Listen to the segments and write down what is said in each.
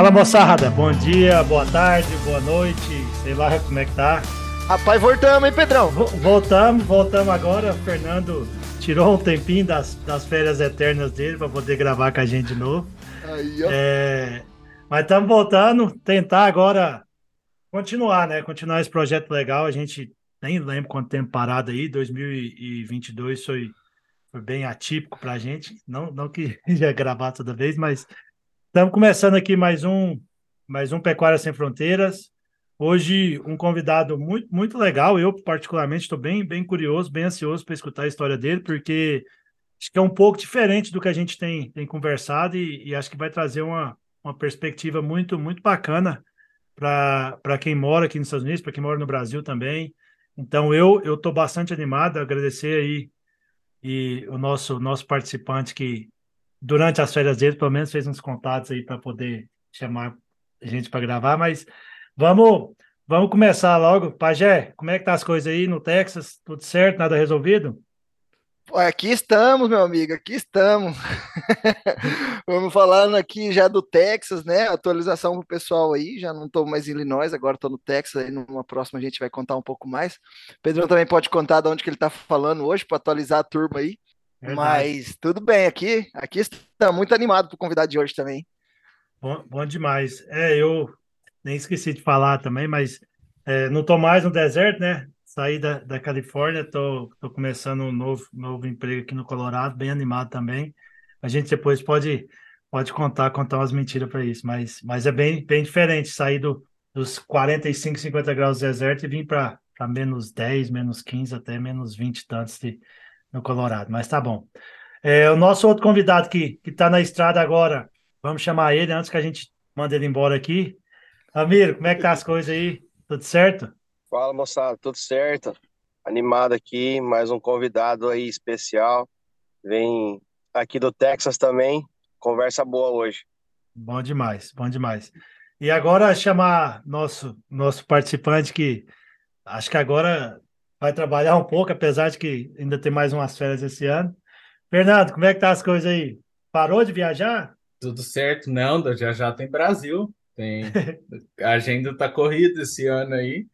Fala moçada, bom dia, boa tarde, boa noite, sei lá como é que tá. Rapaz, voltamos, hein, Pedrão? Voltamos, voltamos agora. O Fernando tirou um tempinho das, das férias eternas dele para poder gravar com a gente de novo. Aí, ó. É, mas estamos voltando, tentar agora continuar, né? Continuar esse projeto legal. A gente nem lembro quanto tempo parado aí, 2022 foi, foi bem atípico para a gente. Não, não que ia gravar toda vez, mas estamos começando aqui mais um, mais um Pecuária Sem Fronteiras. Hoje, um convidado muito, muito legal. Eu, particularmente, estou bem, bem curioso, bem ansioso para escutar a história dele, porque acho que é um pouco diferente do que a gente tem, tem conversado e, e acho que vai trazer uma, uma perspectiva muito, muito bacana para quem mora aqui nos Estados Unidos, para quem mora no Brasil também. Então, eu estou bastante animado, agradecer aí e o nosso, nosso participante que, durante as férias dele, pelo menos fez uns contatos aí para poder chamar gente para gravar, mas Vamos, vamos começar logo. Pajé, como é que tá as coisas aí no Texas? Tudo certo? Nada resolvido? Aqui estamos, meu amigo, aqui estamos. Vamos falando aqui já do Texas, né? Atualização pro pessoal aí. Já não estou mais em Illinois, agora estou no Texas. Aí numa próxima a gente vai contar um pouco mais. Pedro também pode contar de onde que ele está falando hoje para atualizar a turma aí. Verdade. Mas tudo bem aqui. Aqui está muito animado para o convidado de hoje também. Bom, bom demais. É, eu nem esqueci de falar também, mas é, não estou mais no deserto, né? Saí da, da Califórnia, estou começando um novo, novo emprego aqui no Colorado, bem animado também. A gente depois pode, pode contar, contar umas mentiras para isso, mas, mas é bem, bem diferente sair do, dos 45, 50 graus do deserto e vir para menos 10, menos 15, até menos 20 tantos de, no Colorado, mas tá bom. É, o nosso outro convidado que está na estrada agora, vamos chamar ele antes que a gente mande ele embora aqui. Amir, como é que tá as coisas aí? Tudo certo? Fala, moçada, tudo certo? Animado aqui, mais um convidado aí especial. Vem aqui do Texas também. Conversa boa hoje. Bom demais, bom demais. E agora chamar nosso nosso participante que acho que agora vai trabalhar um pouco, apesar de que ainda tem mais umas férias esse ano. Fernando, como é que tá as coisas aí? Parou de viajar? Tudo certo, não, já já tem Brasil. Tem, a agenda tá corrida esse ano aí.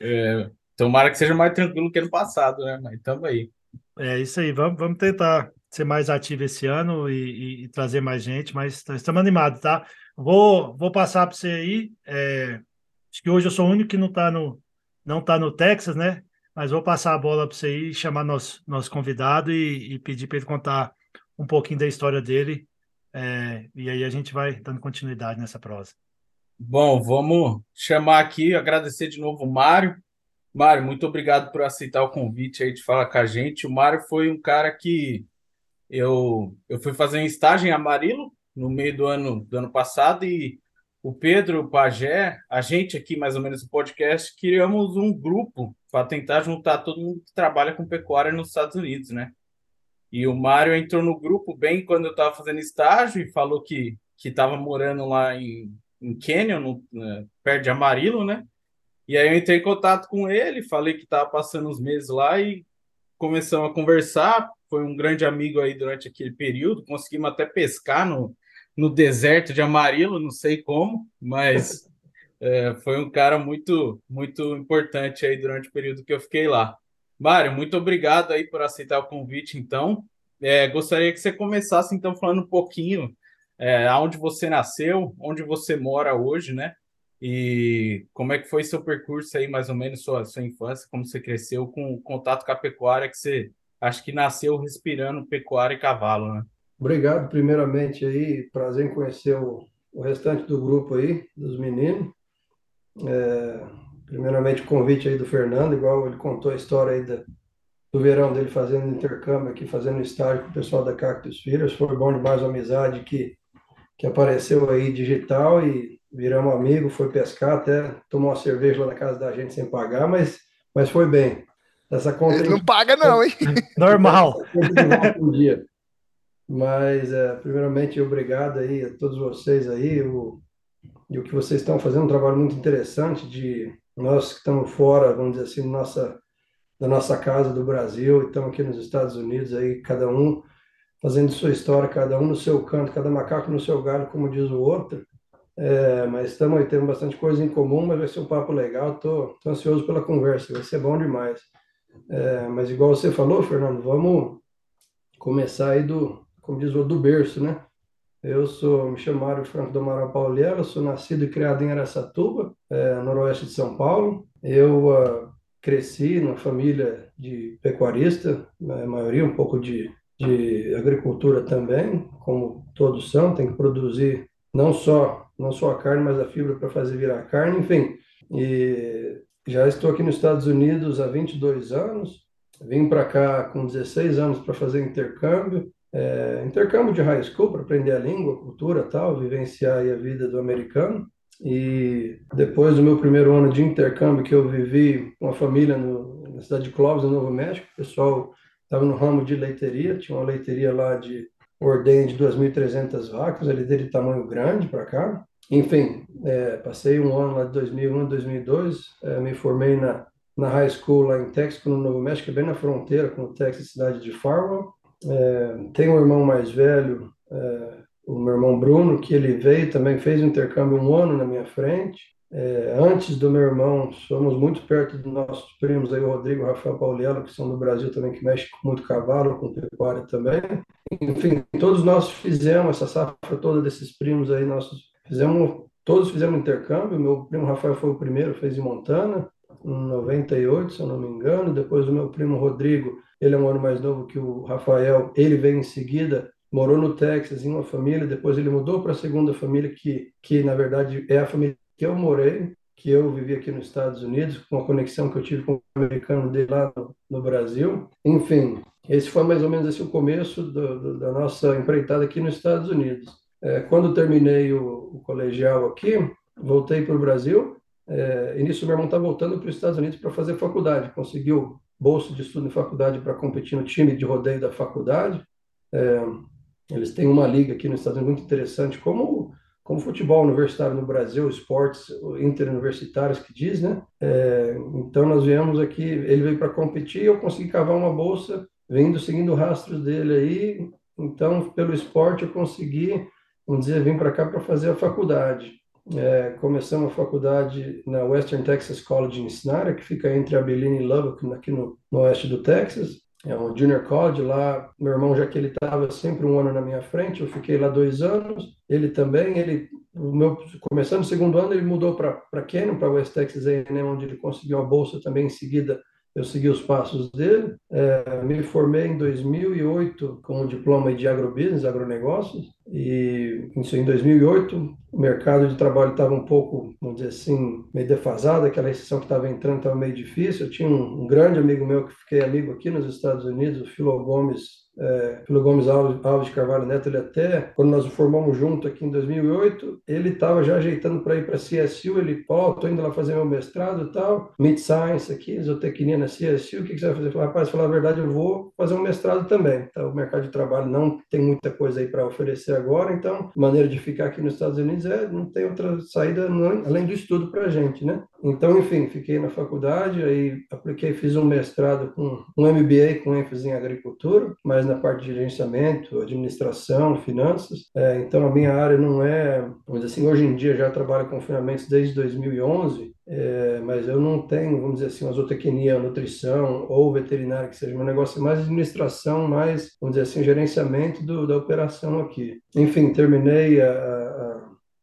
É, tomara que seja mais tranquilo que ano passado, né? Mas estamos aí. É isso aí, vamos, vamos tentar ser mais ativo esse ano e, e, e trazer mais gente, mas estamos animados, tá? Vou, vou passar para você aí. É, acho que hoje eu sou o único que não está no, não tá no Texas, né? Mas vou passar a bola para você aí, chamar nosso, nosso convidado e, e pedir para ele contar um pouquinho da história dele. É, e aí a gente vai dando continuidade nessa prosa. Bom, vamos chamar aqui, agradecer de novo o Mário. Mário, muito obrigado por aceitar o convite aí de falar com a gente. O Mário foi um cara que eu, eu fui fazer um estágio em Amarilo no meio do ano, do ano passado e o Pedro, o Pajé, a gente aqui, mais ou menos, no podcast, criamos um grupo para tentar juntar todo mundo que trabalha com pecuária nos Estados Unidos, né? E o Mário entrou no grupo bem quando eu estava fazendo estágio e falou que que estava morando lá em em Canyon, no, né, perto de Amarillo, né? E aí eu entrei em contato com ele, falei que estava passando uns meses lá e começamos a conversar. Foi um grande amigo aí durante aquele período. Conseguimos até pescar no, no deserto de Amarillo, não sei como, mas é, foi um cara muito, muito importante aí durante o período que eu fiquei lá. Mário, muito obrigado aí por aceitar o convite, então. É, gostaria que você começasse, então, falando um pouquinho é, onde você nasceu, onde você mora hoje, né? E como é que foi seu percurso aí, mais ou menos, sua, sua infância, como você cresceu com o contato com a pecuária, que você acho que nasceu respirando pecuária e cavalo, né? Obrigado, primeiramente aí, prazer em conhecer o, o restante do grupo aí, dos meninos. É, primeiramente o convite aí do Fernando, igual ele contou a história aí da, do verão dele fazendo intercâmbio aqui, fazendo estágio com o pessoal da Cactus Filhos. Foi bom demais a amizade que que apareceu aí digital e viramos amigo, foi pescar, até tomou uma cerveja lá na casa da gente sem pagar, mas, mas foi bem. Essa conta Ele não paga não, hein? Normal. um dia. Mas, é, primeiramente, obrigado aí a todos vocês aí, o, e o que vocês estão fazendo, um trabalho muito interessante de nós que estamos fora, vamos dizer assim, nossa, da nossa casa do Brasil, e estamos aqui nos Estados Unidos aí, cada um fazendo sua história, cada um no seu canto, cada macaco no seu galho, como diz o outro. É, mas estamos aí, temos bastante coisa em comum, mas vai ser um papo legal. Estou ansioso pela conversa, vai ser bom demais. É, mas igual você falou, Fernando, vamos começar aí do, como diz o do berço, né? Eu sou, me chamo Mário Franco do Amaral Pauliela, sou nascido e criado em Aracatuba, é, noroeste de São Paulo. Eu uh, cresci numa família de pecuarista, a maioria um pouco de, de agricultura também, como todos são, tem que produzir não só não só a carne, mas a fibra para fazer virar carne, enfim. E já estou aqui nos Estados Unidos há 22 anos, vim para cá com 16 anos para fazer intercâmbio, é, intercâmbio de high school para aprender a língua, a cultura tal, vivenciar a vida do americano. E depois do meu primeiro ano de intercâmbio que eu vivi com a família no, na cidade de Clovis, no Novo México, o pessoal estava no ramo de leiteria, tinha uma leiteria lá de ordenha de 2.300 vacas, leiteria de tamanho grande para cá. Enfim, é, passei um ano lá de 2001 a 2002, é, me formei na, na high school lá em Texas, no Novo México, bem na fronteira com o Texas, cidade de Farwell. É, tenho um irmão mais velho, é, o meu irmão Bruno, que ele veio também, fez um intercâmbio um ano na minha frente. É, antes do meu irmão, somos muito perto dos nossos primos, aí, o Rodrigo e o Rafael Pauliello, que são do Brasil também, que mexem com muito cavalo, com pecuária também. Enfim, todos nós fizemos essa safra toda desses primos aí, nossos, fizemos, todos fizemos intercâmbio. Meu primo Rafael foi o primeiro, fez em Montana, 98, se eu não me engano. Depois o meu primo Rodrigo, ele é um ano mais novo que o Rafael, ele veio em seguida, morou no Texas em uma família, depois ele mudou para a segunda família, que, que na verdade é a família que eu morei, que eu vivi aqui nos Estados Unidos, com a conexão que eu tive com o americano dele lá no, no Brasil. Enfim, esse foi mais ou menos esse o começo do, do, da nossa empreitada aqui nos Estados Unidos. É, quando terminei o, o, colegial aqui, voltei para o Brasil. É, e nisso meu irmão está voltando para os Estados Unidos para fazer faculdade. Conseguiu bolsa de estudo em faculdade para competir no time de rodeio da faculdade. É, eles têm uma liga aqui nos Estados Unidos muito interessante, como como futebol universitário no Brasil, esportes interuniversitários que diz, né? É, então nós viemos aqui, ele veio para competir, eu consegui cavar uma bolsa, vindo seguindo o rastro dele aí. Então, pelo esporte, eu consegui, vamos dizer, vir para cá para fazer a faculdade. É, começamos a faculdade na Western Texas College em Snara, que fica entre Abilene e Lubbock, aqui no, no oeste do Texas é um junior college lá. Meu irmão, já que ele estava sempre um ano na minha frente, eu fiquei lá dois anos. Ele também, ele, o meu, começando o segundo ano, ele mudou para Canyon, para West Texas A&M, onde ele conseguiu a bolsa também em seguida eu segui os passos dele. É, me formei em 2008 com um diploma de agrobusiness, agronegócios, e isso em 2008 o mercado de trabalho estava um pouco, vamos dizer assim, meio defasado, aquela recessão que estava entrando estava meio difícil. Eu tinha um, um, grande amigo meu que fiquei amigo aqui nos Estados Unidos, o Philo Gomes, é, Philo Gomes Alves, Alves Carvalho Neto, ele até, quando nós formamos junto aqui em 2008, ele estava já ajeitando para ir para a CSU, ele, ó, oh, estou indo lá fazer meu mestrado e tal, Mid Science aqui, zootecnia na CSU, o que, que você vai fazer? Eu falei, rapaz, falar a verdade, eu vou fazer um mestrado também. Então, o mercado de trabalho não tem muita coisa aí para oferecer agora, então, maneira de ficar aqui nos Estados Unidos é, não tem outra saída não, além do estudo para a gente, né? Então, enfim, fiquei na faculdade, aí apliquei, fiz um mestrado com um MBA com ênfase em agricultura, mas na parte de gerenciamento, administração, finanças. É, então, a minha área não é, vamos dizer assim, hoje em dia já trabalho com finamentos desde 2011, é, mas eu não tenho, vamos dizer assim, uma zootecnia, nutrição ou veterinária, que seja meu negócio, é mais administração, mais, vamos dizer assim, gerenciamento do, da operação aqui. Enfim, terminei a, a,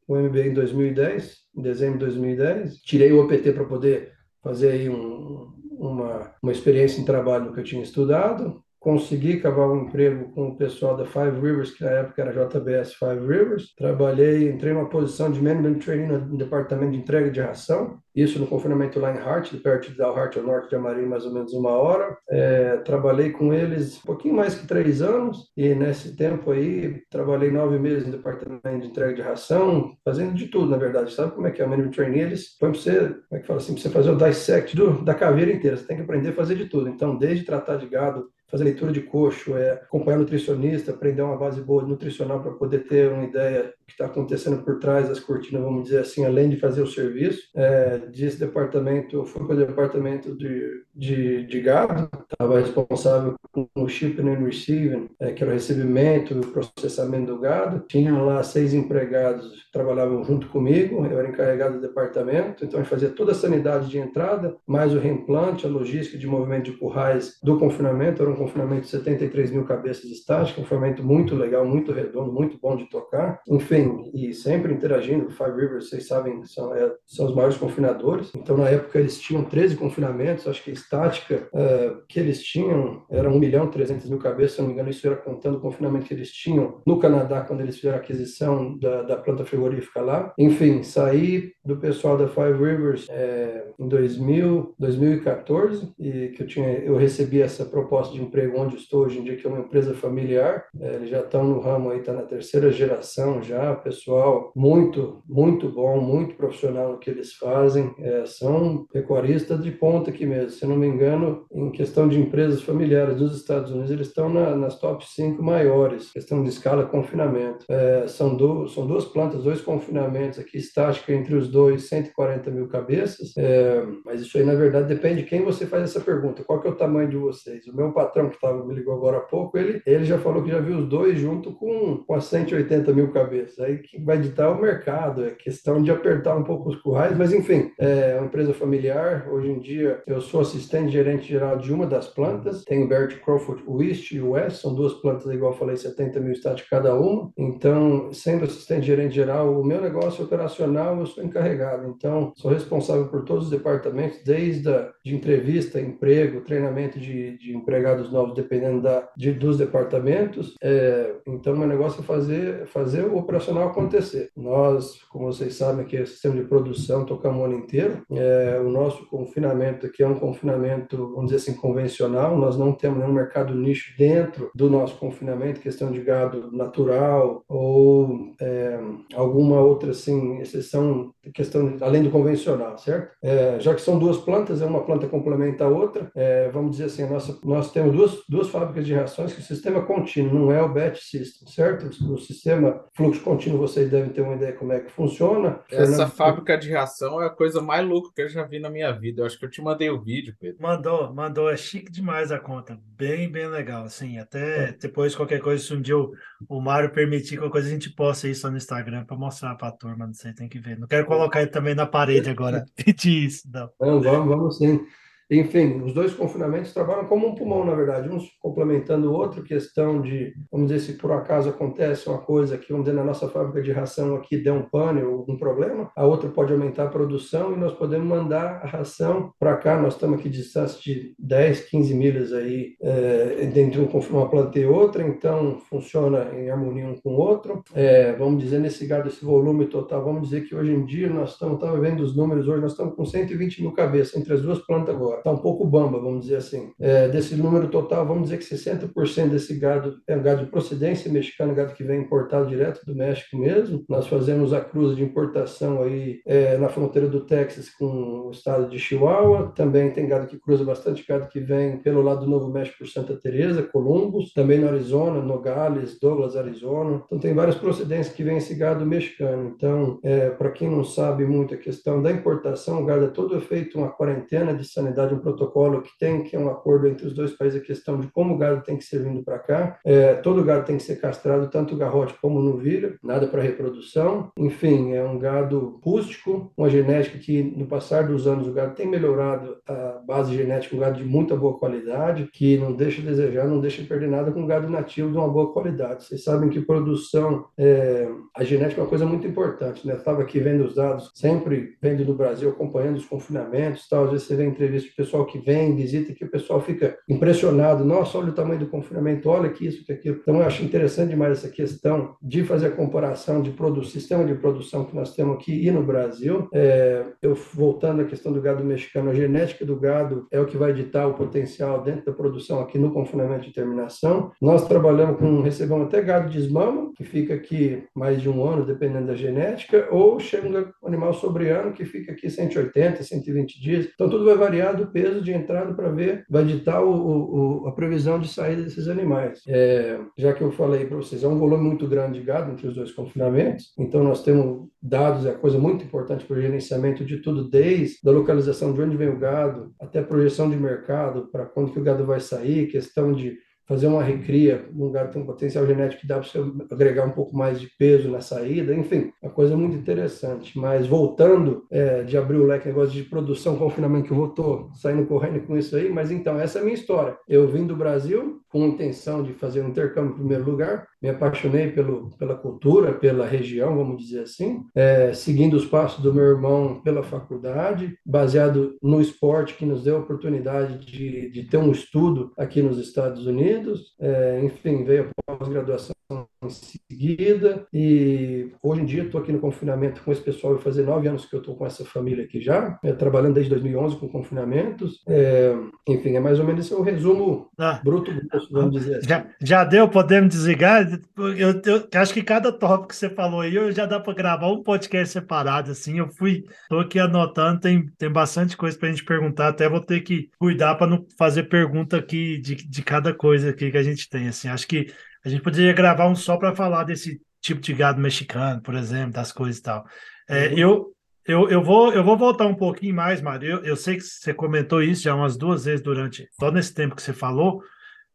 o MBA em 2010, em dezembro de 2010, tirei o OPT para poder fazer aí um, uma, uma experiência em trabalho que eu tinha estudado, consegui cavar um emprego com o pessoal da Five Rivers, que na época era JBS Five Rivers. Trabalhei, entrei numa posição de Management Training no departamento de entrega de ração, isso no confinamento lá em Hart, perto de Dalhart, ao norte de Amarim, mais ou menos uma hora. É, trabalhei com eles um pouquinho mais que três anos, e nesse tempo aí, trabalhei nove meses no departamento de entrega de ração, fazendo de tudo, na verdade. Sabe como é que é o Management Training? Eles põem para você, como é que fala assim, para você fazer o dissect do, da caveira inteira, você tem que aprender a fazer de tudo. Então, desde tratar de gado, fazer leitura de coxo, é, acompanhar nutricionista, aprender uma base boa nutricional para poder ter uma ideia que está acontecendo por trás das cortinas, vamos dizer assim, além de fazer o serviço. É, desse departamento, eu fui para o departamento de, de, de gado, estava responsável com o shipping and receiving, é, que era o recebimento e o processamento do gado. Tinham lá seis empregados que trabalhavam junto comigo, eu era encarregado do departamento, então a gente fazia toda a sanidade de entrada, mais o reimplante, a logística de movimento de currais do confinamento, era um confinamento de 73 mil cabeças estáticas, um confinamento muito legal, muito redondo, muito bom de tocar, enfim, e sempre interagindo, Five Rivers, vocês sabem, são, é, são os maiores confinadores, então na época eles tinham 13 confinamentos, acho que a estática é, que eles tinham era 1 milhão 300 mil cabeças, se não me engano, isso era contando o confinamento que eles tinham no Canadá, quando eles fizeram a aquisição da, da planta frigorífica lá. Enfim, saí do pessoal da Five Rivers é, em 2000, 2014, e que eu, tinha, eu recebi essa proposta de emprego onde estou hoje em dia, que é uma empresa familiar, é, eles já estão no ramo aí, está na terceira geração já, pessoal muito, muito bom, muito profissional no que eles fazem, é, são pecuaristas de ponta aqui mesmo, se não me engano, em questão de empresas familiares dos Estados Unidos, eles estão na, nas top 5 maiores, questão de escala confinamento. É, são, do, são duas plantas, dois confinamentos aqui, estática entre os dois, 140 mil cabeças, é, mas isso aí, na verdade, depende de quem você faz essa pergunta, qual que é o tamanho de vocês? O meu patrão, que tava, me ligou agora há pouco, ele, ele já falou que já viu os dois junto com, com as 180 mil cabeças, aí que vai ditar o mercado, é questão de apertar um pouco os currais, mas enfim, é uma empresa familiar, hoje em dia eu sou assistente gerente geral de uma das plantas, tem Bert Crawford West e West, são duas plantas, igual eu falei, 70 mil estáticos cada uma, então, sendo assistente gerente geral, o meu negócio operacional, eu sou encarregado, então, sou responsável por todos os departamentos, desde a de entrevista, emprego, treinamento de, de empregados novos, dependendo da, de, dos departamentos, é, então, meu negócio é fazer, fazer o operacional acontecer. Nós, como vocês sabem, aqui é sistema de produção, tocamos o ano inteiro, é, o nosso confinamento aqui é um confinamento, vamos dizer assim, convencional, nós não temos nenhum mercado nicho dentro do nosso confinamento, questão de gado natural ou é, alguma outra assim exceção, questão além do convencional, certo? É, já que são duas plantas, é uma planta complementa a outra. É, vamos dizer assim, nossa, nós temos duas, duas fábricas de rações que o sistema contínuo não é o batch system, certo? O sistema fluxo contínuo vocês devem ter uma ideia como é que funciona. Essa Fernando... fábrica de ração é a coisa mais louca que eu já vi na minha vida. Eu acho que eu te mandei o vídeo, Pedro. Mandou, mandou. É chique demais a conta. Bem, bem legal. Assim, até é. depois qualquer coisa, se um dia o, o Mário permitir qualquer coisa, a gente posta isso no Instagram para mostrar para a turma. Não sei, tem que ver. Não quero colocar ele também na parede agora. Pedir isso, não. não. Vamos, vamos sim. Enfim, os dois confinamentos trabalham como um pulmão, na verdade, uns complementando o outro, questão de, vamos dizer, se por acaso acontece uma coisa que, vamos dizer, na nossa fábrica de ração aqui deu um pane ou algum problema, a outra pode aumentar a produção e nós podemos mandar a ração para cá, nós estamos aqui distância de 10, 15 milhas aí, é, entre uma planta e outra, então funciona em harmonia um com o outro. É, vamos dizer, nesse gado, esse volume total, vamos dizer que hoje em dia nós estamos, estava vendo os números hoje, nós estamos com 120 mil cabeças entre as duas plantas agora está um pouco bamba, vamos dizer assim. É, desse número total, vamos dizer que 60% desse gado é um gado de procedência mexicana, gado que vem importado direto do México mesmo. Nós fazemos a cruz de importação aí é, na fronteira do Texas com o estado de Chihuahua. Também tem gado que cruza bastante gado que vem pelo lado do Novo México por Santa Teresa, Columbus, também no Arizona, Nogales, Douglas, Arizona. Então tem várias procedências que vem esse gado mexicano. Então, é, para quem não sabe muito a questão da importação, o gado é todo feito uma quarentena de sanidade um protocolo que tem, que é um acordo entre os dois países, a questão de como o gado tem que ser vindo para cá. É, todo gado tem que ser castrado, tanto garrote como no novilho, nada para reprodução. Enfim, é um gado rústico, uma genética que, no passar dos anos, o gado tem melhorado a base genética, um gado de muita boa qualidade, que não deixa a desejar, não deixa perder nada com um gado nativo de uma boa qualidade. Vocês sabem que produção, é, a genética é uma coisa muito importante, né? Estava aqui vendo os dados, sempre vendo no Brasil, acompanhando os confinamentos, tal. às vezes você vê entrevista pessoal que vem, visita, que o pessoal fica impressionado. Nossa, olha o tamanho do confinamento, olha que isso, que aquilo. Então, eu acho interessante demais essa questão de fazer a comparação de produção, sistema de produção que nós temos aqui e no Brasil. É, eu voltando à questão do gado mexicano, a genética do gado é o que vai ditar o potencial dentro da produção aqui no confinamento de terminação. Nós trabalhamos com, recebemos até gado de esmama, que fica aqui mais de um ano, dependendo da genética, ou chega um animal sobreano que fica aqui 180, 120 dias. Então, tudo vai variar do peso de entrada para ver, vai ditar o, o, a previsão de saída desses animais. É, já que eu falei para vocês, é um volume muito grande de gado entre os dois confinamentos, então nós temos dados, é coisa muito importante para o gerenciamento de tudo, desde a localização de onde vem o gado, até a projeção de mercado, para quando que o gado vai sair, questão de fazer uma recria num gado que tem um potencial genético que dá para você agregar um pouco mais de peso na saída, enfim, uma coisa muito interessante. Mas voltando é, de abrir o leque, negócio de produção, confinamento, que eu vou saindo correndo com isso aí, mas então, essa é a minha história. Eu vim do Brasil com intenção de fazer um intercâmbio em primeiro lugar, me apaixonei pelo, pela cultura, pela região, vamos dizer assim, é, seguindo os passos do meu irmão pela faculdade, baseado no esporte que nos deu a oportunidade de, de ter um estudo aqui nos Estados Unidos, Unidos, é, enfim, veio a pós-graduação em seguida, e hoje em dia estou aqui no confinamento com esse pessoal, vai fazer nove anos que eu estou com essa família aqui já, é, trabalhando desde 2011 com confinamentos, é, enfim, é mais ou menos esse é o resumo ah, bruto, vamos dizer assim. Já, já deu, podemos desligar? Eu, eu, acho que cada tópico que você falou aí, eu já dá para gravar um podcast separado, assim, eu fui, estou aqui anotando, tem, tem bastante coisa para a gente perguntar, até vou ter que cuidar para não fazer pergunta aqui de, de cada coisa aqui que a gente tem, assim, acho que a gente poderia gravar um só para falar desse tipo de gado mexicano, por exemplo, das coisas e tal. É, uhum. eu, eu, eu, vou, eu vou voltar um pouquinho mais, Mário. Eu, eu sei que você comentou isso já umas duas vezes durante todo esse tempo que você falou,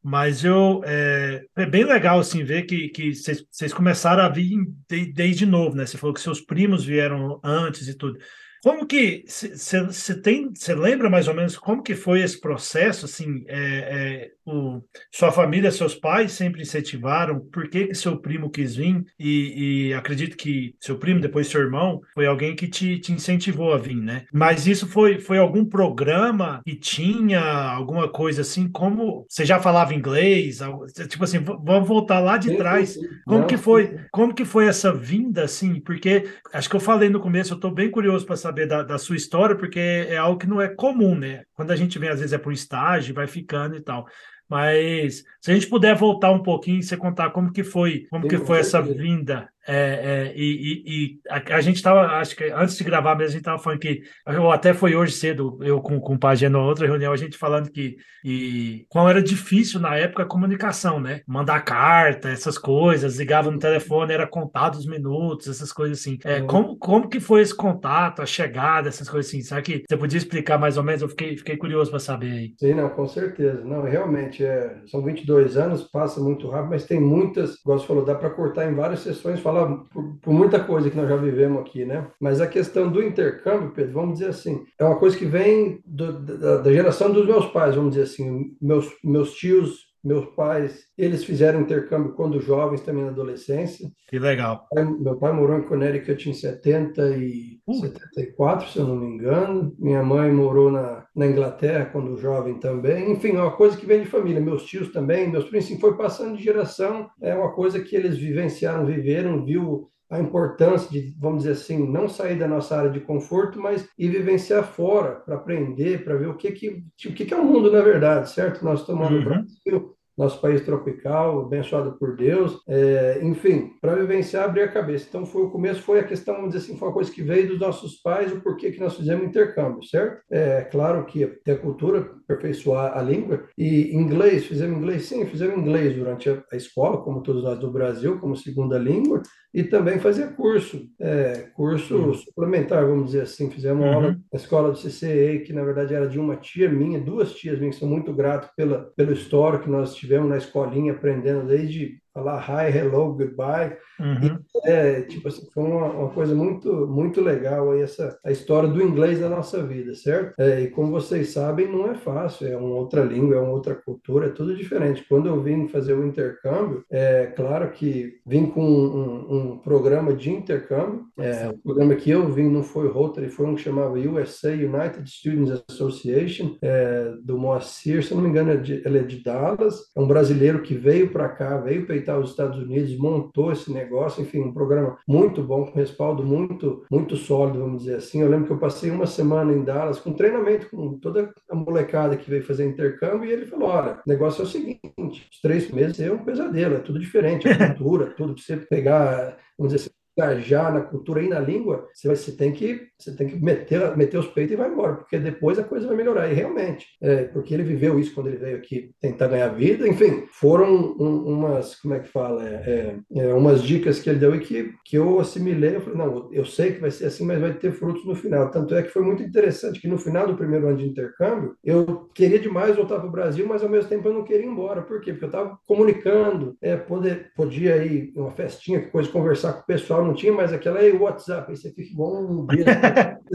mas eu é, é bem legal assim ver que, que vocês começaram a vir de, desde novo, né? Você falou que seus primos vieram antes e tudo. Como que você tem, você lembra mais ou menos como que foi esse processo? Assim, é, é, o, sua família, seus pais sempre incentivaram. Por que, que seu primo quis vir? E, e, acredito que seu primo, depois seu irmão, foi alguém que te, te incentivou a vir, né? Mas isso foi, foi algum programa que tinha alguma coisa assim? Como você já falava inglês? Tipo assim, vamos voltar lá de trás. Como que foi? Como que foi essa vinda assim? Porque acho que eu falei no começo. Eu estou bem curioso para saber da, da, sua história, porque é algo que não é comum, né? Quando a gente vem, às vezes, é por estágio, vai ficando e tal. Mas se a gente puder voltar um pouquinho e você contar como que foi, como Sim, que foi essa vinda é, é, e, e, a, a gente estava, acho que antes de gravar mesmo, a gente estava falando que, ou até foi hoje cedo, eu com, com o Pagé outra reunião, a gente falando que e, como era difícil na época a comunicação, né? Mandar carta, essas coisas, ligava no telefone, era contado os minutos, essas coisas assim. É, uhum. como, como que foi esse contato, a chegada, essas coisas assim? Será que você podia explicar mais ou menos? Eu fiquei, fiquei curioso para saber aí. Sim, não, com certeza. Não, realmente, é, são 22 anos, passa muito rápido, mas tem muitas, igual você falou, dá para cortar em várias sessões, falar falar por, por, muita coisa que nós já vivemos aqui, né? Mas a questão do intercâmbio, Pedro, vamos dizer assim, é uma coisa que vem do, da, da, geração dos meus pais, vamos dizer assim. Meus, meus tios, meus pais, eles fizeram intercâmbio quando jovens, também na adolescência. Que legal. Meu pai morou em Connecticut em 70 e uh. 74, se eu não me engano. Minha mãe morou na, na Inglaterra quando jovem também. Enfim, é uma coisa que vem de família. Meus tios também, meus primos, assim, foi passando de geração. É uma coisa que eles vivenciaram, viveram, viu a importância de, vamos dizer assim, não sair da nossa área de conforto, mas ir vivenciar fora para aprender, para ver o que que, o que que é o mundo na verdade, certo? Nós estamos uhum. no Brasil, nosso país tropical, abençoado por Deus, é, enfim, para vivenciar, abrir a cabeça. Então, foi o começo, foi a questão, vamos dizer assim, foi uma coisa que veio dos nossos pais, o porquê que nós fizemos intercâmbio, certo? É claro que ter a cultura, aperfeiçoar a língua, e inglês, fizemos inglês? Sim, fizemos inglês durante a, a escola, como todos nós do Brasil, como segunda língua, e também fazia curso, é, curso uhum. suplementar, vamos dizer assim. Fizemos uma uhum. aula na escola do CCE, que na verdade era de uma tia minha, duas tias minhas, que sou muito grato pela, pelo histórico que nós tivemos na escolinha, aprendendo desde falar hi, hello, goodbye. Uhum. E, é, tipo assim, foi uma, uma, coisa muito, muito legal aí essa a história do inglês na nossa vida, certo? É, e como vocês sabem, não é fácil, é uma outra língua, é uma outra cultura, é tudo diferente. Quando eu vim fazer o intercâmbio, é claro que vim com um, um programa de intercâmbio. É, o programa que eu vim não foi Rotary, foi um que chamava USA United Students Association, é, do Moacir, se não me engano, ele é de Dallas, é um brasileiro que veio para cá, veio para os Estados Unidos, montou esse negócio, enfim, um programa muito bom, com respaldo muito, muito sólido, vamos dizer assim. Eu lembro que eu passei uma semana em Dallas com treinamento com toda a molecada que veio fazer intercâmbio e ele falou: olha, o negócio é o seguinte, os três meses é um pesadelo, é tudo diferente, a cultura, tudo, para você pegar, vamos dizer assim, engajar na cultura e na língua, você, vai, você tem que, você tem que meter, meter os peitos e vai embora, porque depois a coisa vai melhorar. E realmente, é, porque ele viveu isso quando ele veio aqui tentar ganhar vida. Enfim, foram um, umas, como é que fala, é, é, é, umas dicas que ele deu e que, que eu assimilei. Eu falei, não, eu sei que vai ser assim, mas vai ter frutos no final. Tanto é que foi muito interessante que no final do primeiro ano de intercâmbio, eu queria demais voltar para o Brasil, mas ao mesmo tempo eu não queria ir embora. Por quê? Porque eu estava comunicando, é, poder, podia ir uma festinha, coisa, conversar com o pessoal, não tinha mais aquela, aí WhatsApp, aí você fica igual um beijo,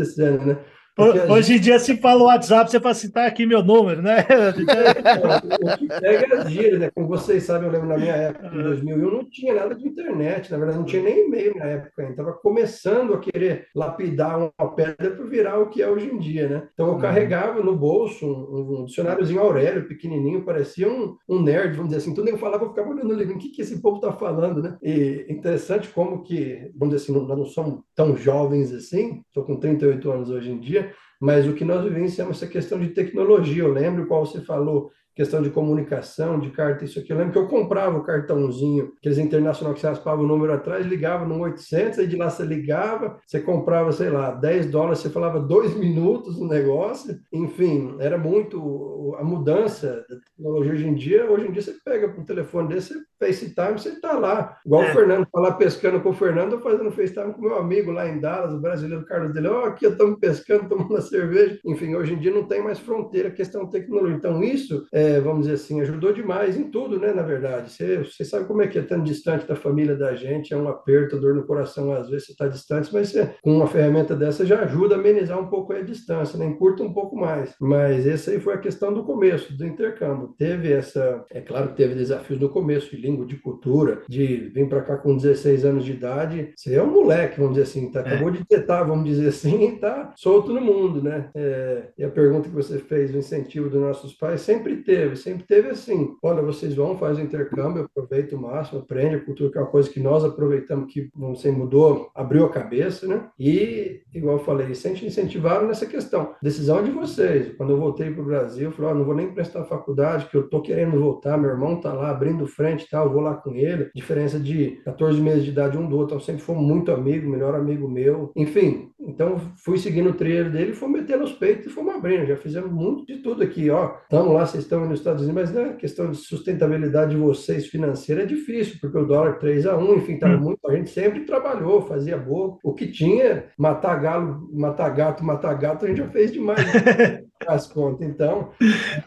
né? Hoje em dia se fala o WhatsApp, você fala assim, tá aqui meu número, né? o que pega as gírias, né? Como vocês sabem, eu lembro na minha época, em 2001, não tinha nada de internet, na verdade não tinha nem e-mail na época ainda, estava começando a querer lapidar uma pedra para virar o que é hoje em dia, né? Então eu uhum. carregava no bolso um, um dicionáriozinho Aurélio, pequenininho, parecia um, um nerd, vamos dizer assim, tudo eu falava, eu ficava olhando ali, o que, que esse povo está falando, né? E interessante como que, vamos dizer assim, nós não somos tão jovens assim, estou com 38 anos hoje em dia, mas o que nós vivenciamos essa questão de tecnologia. Eu lembro qual você falou questão de comunicação, de carta, isso aqui. Eu lembro que eu comprava o cartãozinho, aqueles internacional que você raspava o número atrás, ligava no 800, aí de lá você ligava, você comprava, sei lá, 10 dólares, você falava dois minutos no negócio. Enfim, era muito a mudança da tecnologia hoje em dia. Hoje em dia você pega um telefone desse, você FaceTime, você está lá. Igual é. o Fernando, tá lá pescando com o Fernando, eu fazendo FaceTime com meu amigo lá em Dallas, o brasileiro Carlos dele, ó, oh, aqui estamos pescando, tomando cerveja. Enfim, hoje em dia não tem mais fronteira questão tecnologia. Então, isso é, é, vamos dizer assim, ajudou demais em tudo, né, na verdade. Você, você sabe como é que é tão distante da família da gente, é um aperto, dor no coração, às vezes você está distante, mas você, com uma ferramenta dessa já ajuda a amenizar um pouco a distância, né, encurta um pouco mais. Mas essa aí foi a questão do começo, do intercâmbio. Teve essa, é claro que teve desafios no começo, de língua, de cultura, de vir para cá com 16 anos de idade, você é um moleque, vamos dizer assim, tá, acabou é. de tetar, vamos dizer assim, e tá solto no mundo, né? É, e a pergunta que você fez, o incentivo dos nossos pais, sempre teve teve, sempre teve assim. Olha, vocês vão, faz o intercâmbio, aproveita o máximo, aprende a cultura, que é uma coisa que nós aproveitamos, que não sei, mudou, abriu a cabeça, né? E, igual eu falei, sempre incentivaram nessa questão. Decisão de vocês. Quando eu voltei para o Brasil, eu falei, oh, não vou nem prestar faculdade, que eu tô querendo voltar, meu irmão tá lá abrindo frente e tal, eu vou lá com ele. Diferença de 14 meses de idade um do outro, então sempre fomos muito amigo, melhor amigo meu. Enfim, então fui seguindo o trilho dele, fui metendo os peitos e fomos abrindo. Já fizemos muito de tudo aqui, ó. Estamos lá, vocês estão nos Estados Unidos, mas né, a questão de sustentabilidade de vocês financeira é difícil, porque o dólar 3 a 1, enfim, tava hum. muito, a gente sempre trabalhou, fazia boa. O que tinha, matar galo, matar gato, matar gato, a gente já fez demais. As contas. Então,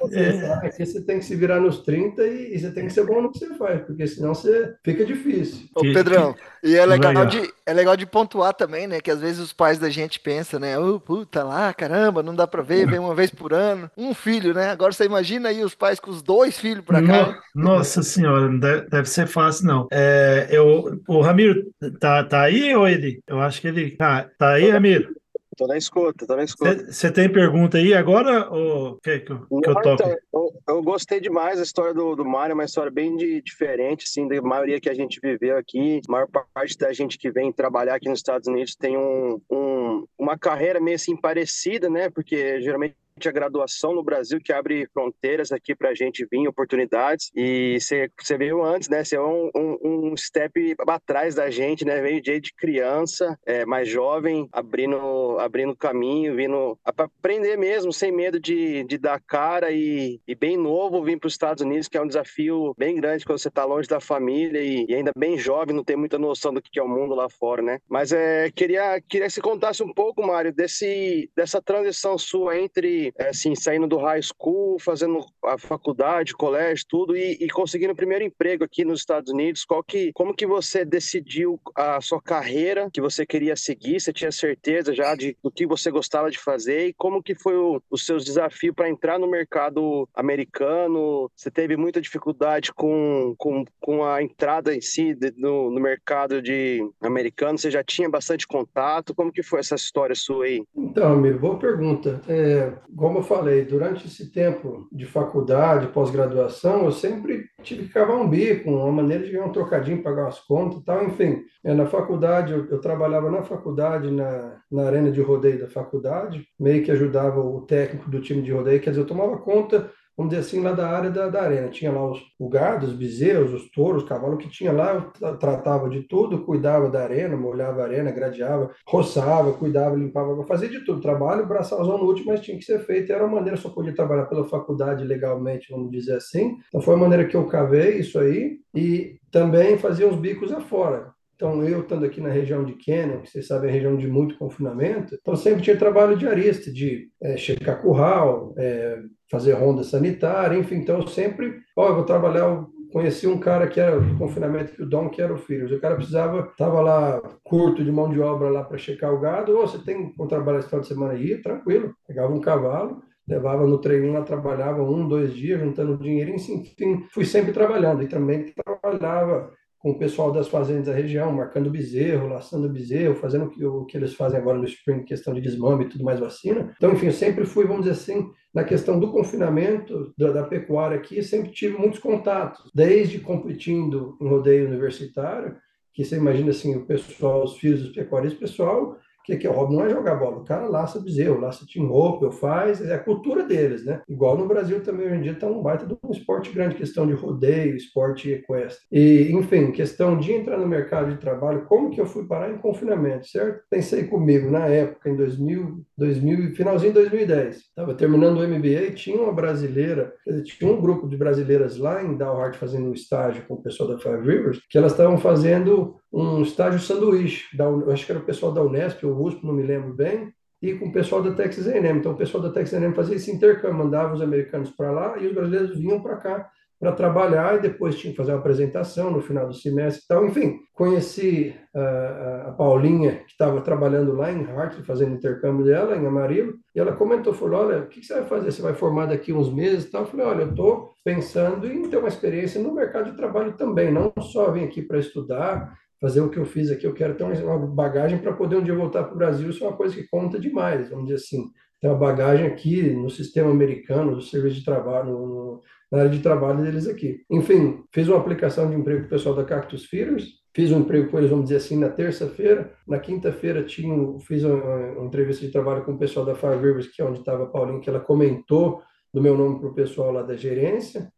você é. que você tem que se virar nos 30 e, e, você tem que ser bom no que você faz, porque senão você fica difícil. Ô, Pedrão, e é legal, de, é legal de pontuar também, né? Que às vezes os pais da gente pensam, né? Oh, puta lá, caramba, não dá pra ver, vem uma vez por ano. Um filho, né? Agora você imagina aí os pais com os dois filhos pra cá. No, nossa senhora, não deve, deve, ser fácil, não. É, eu, o Ramiro tá, tá aí ou ele? Eu acho que ele. Ah, tá aí, Ramiro? Tô na escuta, tô na escuta. Você tem pergunta aí agora ou que, que, que eu toque? Então, eu, eu, gostei demais da história do, do Mário, uma história bem de, diferente, assim, da maioria que a gente viveu aqui. A maior parte da gente que vem trabalhar aqui nos Estados Unidos tem um, um uma carreira meio assim parecida, né? Porque geralmente a graduação no Brasil que abre fronteiras aqui para a gente vir, oportunidades. E você veio antes, né? Você é um, um, um step atrás da gente, né? Veio de criança, é, mais jovem, abrindo, abrindo caminho, vindo aprender mesmo, sem medo de, de dar cara e, e bem novo vir para os Estados Unidos, que é um desafio bem grande quando você está longe da família e, e, ainda bem jovem, não tem muita noção do que é o mundo lá fora, né? Mas é, queria, queria que você contasse um pouco, Mário, desse, dessa transição sua entre é, assim, saindo do high school, fazendo a faculdade, colégio, tudo, e, e, conseguindo o primeiro emprego aqui nos Estados Unidos. Qual que, como que você decidiu a sua carreira que você queria seguir? Você tinha certeza já de, do que você gostava de fazer? E como que foi o, os seus desafios para entrar no mercado americano? Você teve muita dificuldade com, com, com a entrada em si de, no, no mercado de americano? Você já tinha bastante contato? Como que foi essa história sua aí? Então, amigo, boa pergunta. É, como eu falei, durante esse tempo de faculdade, pós-graduação, eu sempre tive que cavar um bico, uma maneira de ganhar um trocadinho, pagar as contas e tal. Enfim, é, na faculdade, eu, eu, trabalhava na faculdade, na, na arena de rodeio da faculdade, meio que ajudava o técnico do time de rodeio, quer dizer, eu tomava conta vamos dizer assim, lá da área da, da arena. Tinha lá os, o gado, os bezerros, os touros, os cavalos que tinha lá, tratava de tudo, cuidava da arena, molhava a arena, gradeava, roçava, cuidava, limpava, fazia de tudo. Trabalho, braçalzão no último, mas tinha que ser feito. Era uma maneira, só podia trabalhar pela faculdade legalmente, vamos dizer assim. Então foi a maneira que eu cavei isso aí e também fazia uns bicos afora. Então, eu estando aqui na região de Canyon, que vocês sabem, é região de muito confinamento, então sempre tinha trabalho diarista, de é, checar curral, é, fazer ronda sanitária, enfim. Então, eu sempre, ó, eu vou trabalhar, eu conheci um cara que era do confinamento, que o Dom, que era o filho. O cara precisava, estava lá curto de mão de obra lá para checar o gado, ou você tem um trabalho esse final de semana aí, tranquilo. Pegava um cavalo, levava no treino lá, trabalhava um, dois dias, juntando dinheiro, enfim, fui sempre trabalhando. E também trabalhava com o pessoal das fazendas da região, marcando bezerro, laçando bezerro, fazendo o que, o que eles fazem agora no Spring, questão de desmame e tudo mais vacina. Então, enfim, sempre fui, vamos dizer assim, na questão do confinamento da, da pecuária aqui, sempre tive muitos contatos, desde competindo em rodeio universitário, que você imagina assim, o pessoal, os filhos dos pecuaristas, o pessoal que, que é o hobby não é jogar bola, o cara laça bezerro, laça team rope, faz, é a cultura deles, né? Igual no Brasil também hoje em dia está um baita de um esporte grande, questão de rodeio, esporte equestre. E, enfim, questão de entrar no mercado de trabalho, como que eu fui parar em confinamento, certo? Pensei comigo, na época, em 2000, 2000 finalzinho de 2010, estava terminando o MBA, tinha uma brasileira, tinha um grupo de brasileiras lá em Dalhart fazendo um estágio com o pessoal da Five Rivers, que elas estavam fazendo um estágio sanduíche, da, acho que era o pessoal da Unesp ou USP, não me lembro bem, e com o pessoal da Texas A&M. Então, o pessoal da Texas A&M fazia esse intercâmbio, mandava os americanos para lá e os brasileiros vinham para cá para trabalhar e depois tinha que fazer uma apresentação no final do semestre e tal. Enfim, conheci a, a Paulinha, que estava trabalhando lá em Hartford, fazendo intercâmbio dela, em Amarillo, e ela comentou, falou, olha, o que você vai fazer? Você vai formar daqui uns meses e tal? Eu falei, olha, eu estou pensando em ter uma experiência no mercado de trabalho também, não só vir aqui para estudar, fazer o que eu fiz aqui, eu quero ter uma bagagem para poder um dia voltar para o Brasil, isso é uma coisa que conta demais, vamos dizer assim. Ter uma bagagem aqui no sistema americano, do serviço de trabalho, no, na área de trabalho deles aqui. Enfim, fiz uma aplicação de emprego com o pessoal da Cactus Feeders, fiz um emprego com eles, vamos dizer assim, na terça-feira. Na quinta-feira tinha, fiz uma, uma, entrevista de trabalho com o pessoal da Five Rivers, que é onde estava a Paulinha, que ela comentou do meu nome para o pessoal lá da gerência.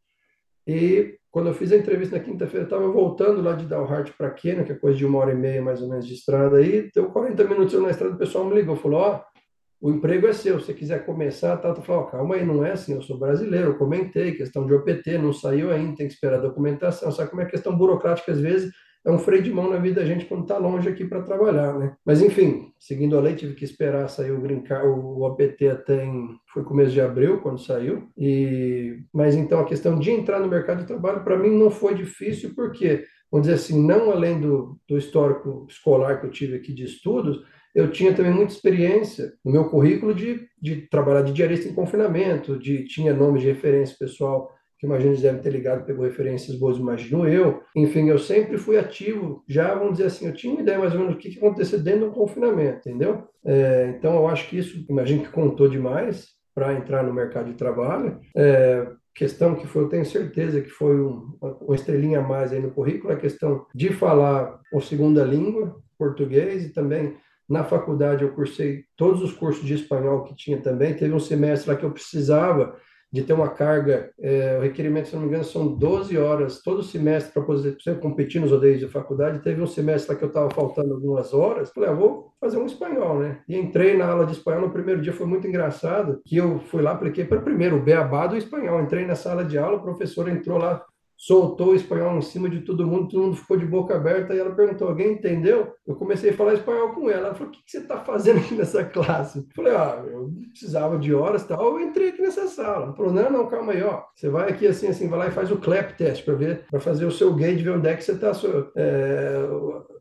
E quando eu fiz a entrevista na quinta-feira, estava voltando lá de Dalhart para Quênia, que é coisa de uma hora e meia mais ou menos de estrada aí. Deu 40 minutos na estrada, o pessoal me ligou, falou: Ó, oh, o emprego é seu, se você quiser começar, tá? Eu falei: oh, calma aí, não é assim, eu sou brasileiro, eu comentei, questão de OPT, não saiu ainda, tem que esperar a documentação. Sabe como é questão burocrática às vezes? É um freio de mão na vida da gente quando está longe aqui para trabalhar, né? Mas enfim, seguindo a lei, tive que esperar sair o green card, o OPT até em, foi começo de abril quando saiu. E mas então a questão de entrar no mercado de trabalho para mim não foi difícil porque vamos dizer assim, não além do, do histórico escolar que eu tive aqui de estudos, eu tinha também muita experiência no meu currículo de, de trabalhar de diarista em confinamento, de tinha nome de referência pessoal que imagino eles devem ter ligado, pegou referências boas, imagino eu. Enfim, eu sempre fui ativo, já vamos dizer assim, eu tinha uma ideia mais ou menos do que, que aconteceu dentro do confinamento, entendeu? É, então, eu acho que isso, imagino que contou demais para entrar no mercado de trabalho. É, questão que foi, eu tenho certeza que foi um, uma estrelinha a mais aí no currículo, a questão de falar a segunda língua, português, e também na faculdade eu cursei todos os cursos de espanhol que tinha também. Teve um semestre lá que eu precisava de ter uma carga, é, o requerimento, se não me engano, são 12 horas todo semestre para poder competir nos rodeios de faculdade. Teve um semestre lá que eu estava faltando algumas horas, falei, ah, vou fazer um espanhol, né? E entrei na aula de espanhol no primeiro dia, foi muito engraçado, que eu fui lá, apliquei para primeiro o beabá do espanhol. Entrei na sala de aula, o professor entrou lá soltou o espanhol em cima de todo mundo, todo mundo ficou de boca aberta e ela perguntou: alguém entendeu? Eu comecei a falar espanhol com ela. Ela falou: o que, você está fazendo aqui nessa classe? Eu falei: ah, eu precisava de horas e tal, eu entrei aqui nessa sala. Ela falou: não, não, calma aí, ó. Você vai aqui assim, assim, vai lá e faz o clap test para ver, para fazer o seu gauge, ver onde é que você está, é,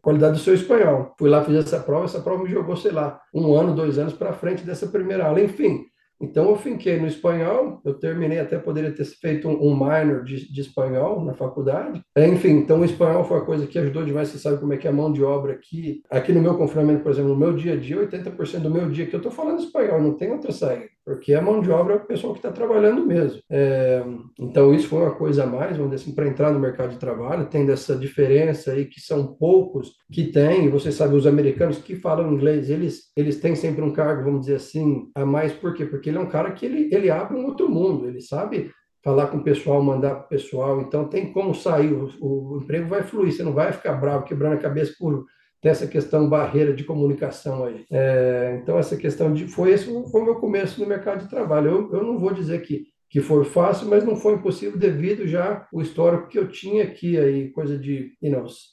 qualidade do seu espanhol. Fui lá, fiz essa prova, essa prova me jogou, sei lá, um ano, dois anos para frente dessa primeira aula. Enfim, então, eu finquei no espanhol, eu terminei, até poderia ter feito um, um minor de, de, espanhol na faculdade. É, enfim, então o espanhol foi a coisa que ajudou demais. Você sabe como é que é a mão de obra aqui. Aqui no meu confinamento, por exemplo, no meu dia a dia, 80% do meu dia que eu estou falando espanhol, não tem outra saída porque a mão de obra é o pessoal que está trabalhando mesmo. É, então, isso foi uma coisa a mais, vamos dizer assim, para entrar no mercado de trabalho, tendo essa diferença aí, que são poucos que têm, você sabe, os americanos que falam inglês, eles, eles têm sempre um cargo, vamos dizer assim, a mais, por quê? Porque ele é um cara que ele, ele abre um outro mundo, ele sabe falar com o pessoal, mandar para o pessoal. Então, tem como sair, o, o, emprego vai fluir, você não vai ficar bravo, quebrando a cabeça por ter essa questão barreira de comunicação aí. É, então, essa questão de. Foi esse foi o meu começo no mercado de trabalho. Eu, eu não vou dizer que que foi fácil, mas não foi impossível devido já o histórico que eu tinha aqui aí, coisa de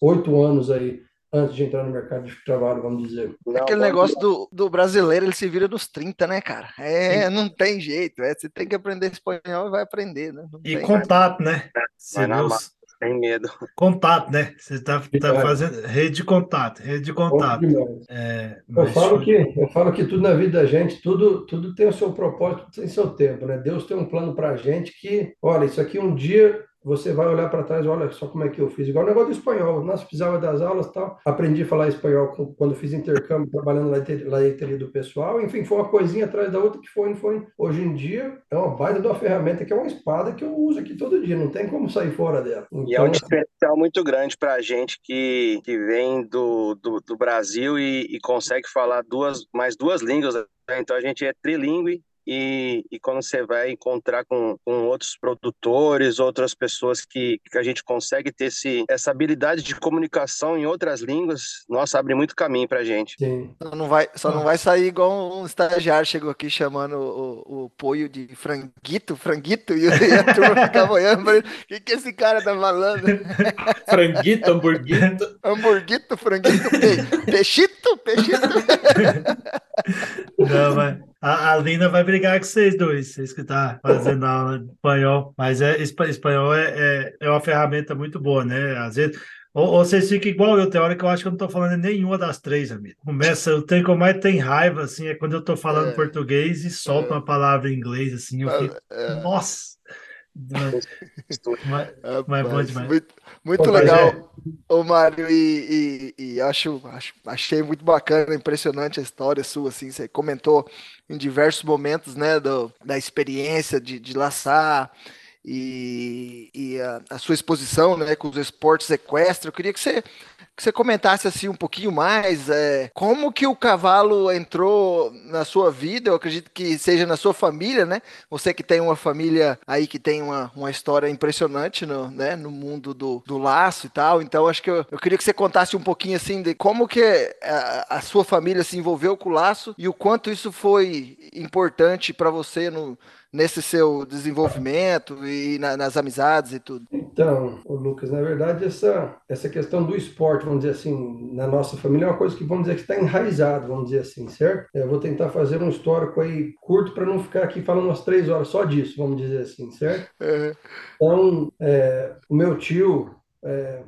oito anos aí antes de entrar no mercado de trabalho, vamos dizer. Não, Aquele negócio do, do brasileiro, ele se vira nos 30, né, cara? É, Sim. não tem jeito, é, você tem que aprender espanhol e vai aprender, né? Não e contato, né? Você não, tem medo. Contato, né? Você está tá fazendo rede de contato, rede de contato. É, eu, falo que, eu falo que tudo na vida da gente, tudo, tudo tem o seu propósito, tem seu tempo, né? Deus tem um plano para a gente que, olha, isso aqui um dia você vai olhar para trás, olha só como é que eu fiz. Igual o negócio do espanhol. Nós precisava das aulas tal. Aprendi a falar espanhol quando fiz intercâmbio, trabalhando na leiteria do pessoal. Enfim, foi uma coisinha atrás da outra que foi, foi. Hoje em dia, é uma baita de uma ferramenta que é uma espada que eu uso aqui todo dia. Não tem como sair fora dela. Então, e é um então, diferencial muito grande para a gente que, que vem do, do, do Brasil e, e consegue falar duas, mais duas línguas. Né? Então, a gente é trilingue e, e quando você vai encontrar com, com outros produtores, outras pessoas que, que a gente consegue ter esse, essa habilidade de comunicação em outras línguas, nossa, abre muito caminho pra gente. Sim. Só não vai, só não vai sair igual um estagiário chegou aqui chamando o, o poio de franguito, franguito, e, a turma ficava olhando o que, que esse cara tá falando? franguito, hamburguito. hamburguito, franguito, pe, peixito, peixito. Não, mas... A, a Lina vai brigar com vocês dois, vocês que estão tá fazendo aula de espanhol. Mas é, espanhol é, é, é uma ferramenta muito boa, né? Às vezes. Ou, ou vocês ficam igual eu, tem hora que eu acho que eu não estou falando nenhuma das três, amigo. Começa, eu tenho como mais tem raiva, assim, é quando eu estou falando é. português e solto é. uma palavra em inglês, assim, eu fico, é. nossa! mas, mas bom demais. Muito, muito legal, é... ô Mário, e, e, e, acho, acho, achei muito bacana, impressionante a história sua, assim, você comentou em diversos momentos, né, do, da experiência de, de laçar e, e a, a, sua exposição, né, com os esportes equestres. Eu queria que você que você comentasse assim um pouquinho mais é, como que o cavalo entrou na sua vida, eu acredito que seja na sua família, né? Você que tem uma família aí que tem uma, uma história impressionante no, né, no mundo do, do laço e tal, então acho que eu, eu queria que você contasse um pouquinho assim de como que a, a sua família se envolveu com o laço e o quanto isso foi importante para você no, nesse seu desenvolvimento e na, nas amizades e tudo? Então, Lucas, na verdade, essa, essa questão do esporte, vamos dizer assim, na nossa família é uma coisa que, vamos dizer, que está enraizado, vamos dizer assim, certo? Eu vou tentar fazer um histórico aí curto para não ficar aqui falando umas três horas só disso, vamos dizer assim, certo? Então, é, o meu tio, é,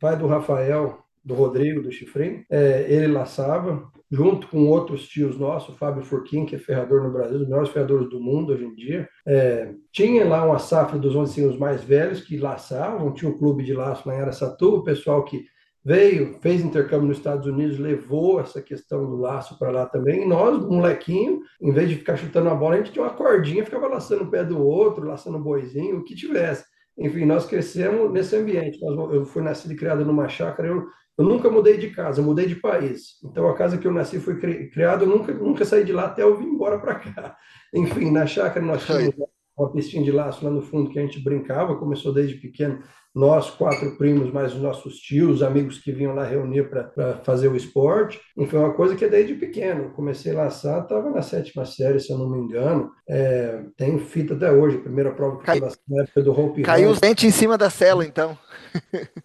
pai do Rafael, do Rodrigo, do Chifrinho, é, ele laçava, junto com outros tios nossos, o Fábio Furquim, que é ferrador no Brasil, um dos melhores ferradores do mundo hoje em dia. É, tinha lá uma safra dos assim, os mais velhos que laçavam, tinha um clube de laço lá em Aracatu, o pessoal que veio, fez intercâmbio nos Estados Unidos, levou essa questão do laço para lá também. E nós, molequinho, em vez de ficar chutando a bola, a gente tinha uma cordinha, ficava laçando o pé do outro, laçando boizinho, o que tivesse. Enfim, nós crescemos nesse ambiente. Eu fui nascido e criado numa chácara, eu eu nunca mudei de casa, eu mudei de país. Então, a casa que eu nasci foi criada, eu nunca, nunca saí de lá até eu vir embora para cá. Enfim, na chácara nós tínhamos uma piscina de laço lá no fundo que a gente brincava, começou desde pequeno. Nós, quatro primos, mais os nossos tios, amigos que vinham lá reunir para fazer o esporte. Enfim, uma coisa que é desde pequeno. Comecei a laçar, estava na sétima série, se eu não me engano. É, tenho fita até hoje, a primeira prova que Cai... foi na época do Hope Caiu os dentes em cima da cela, então.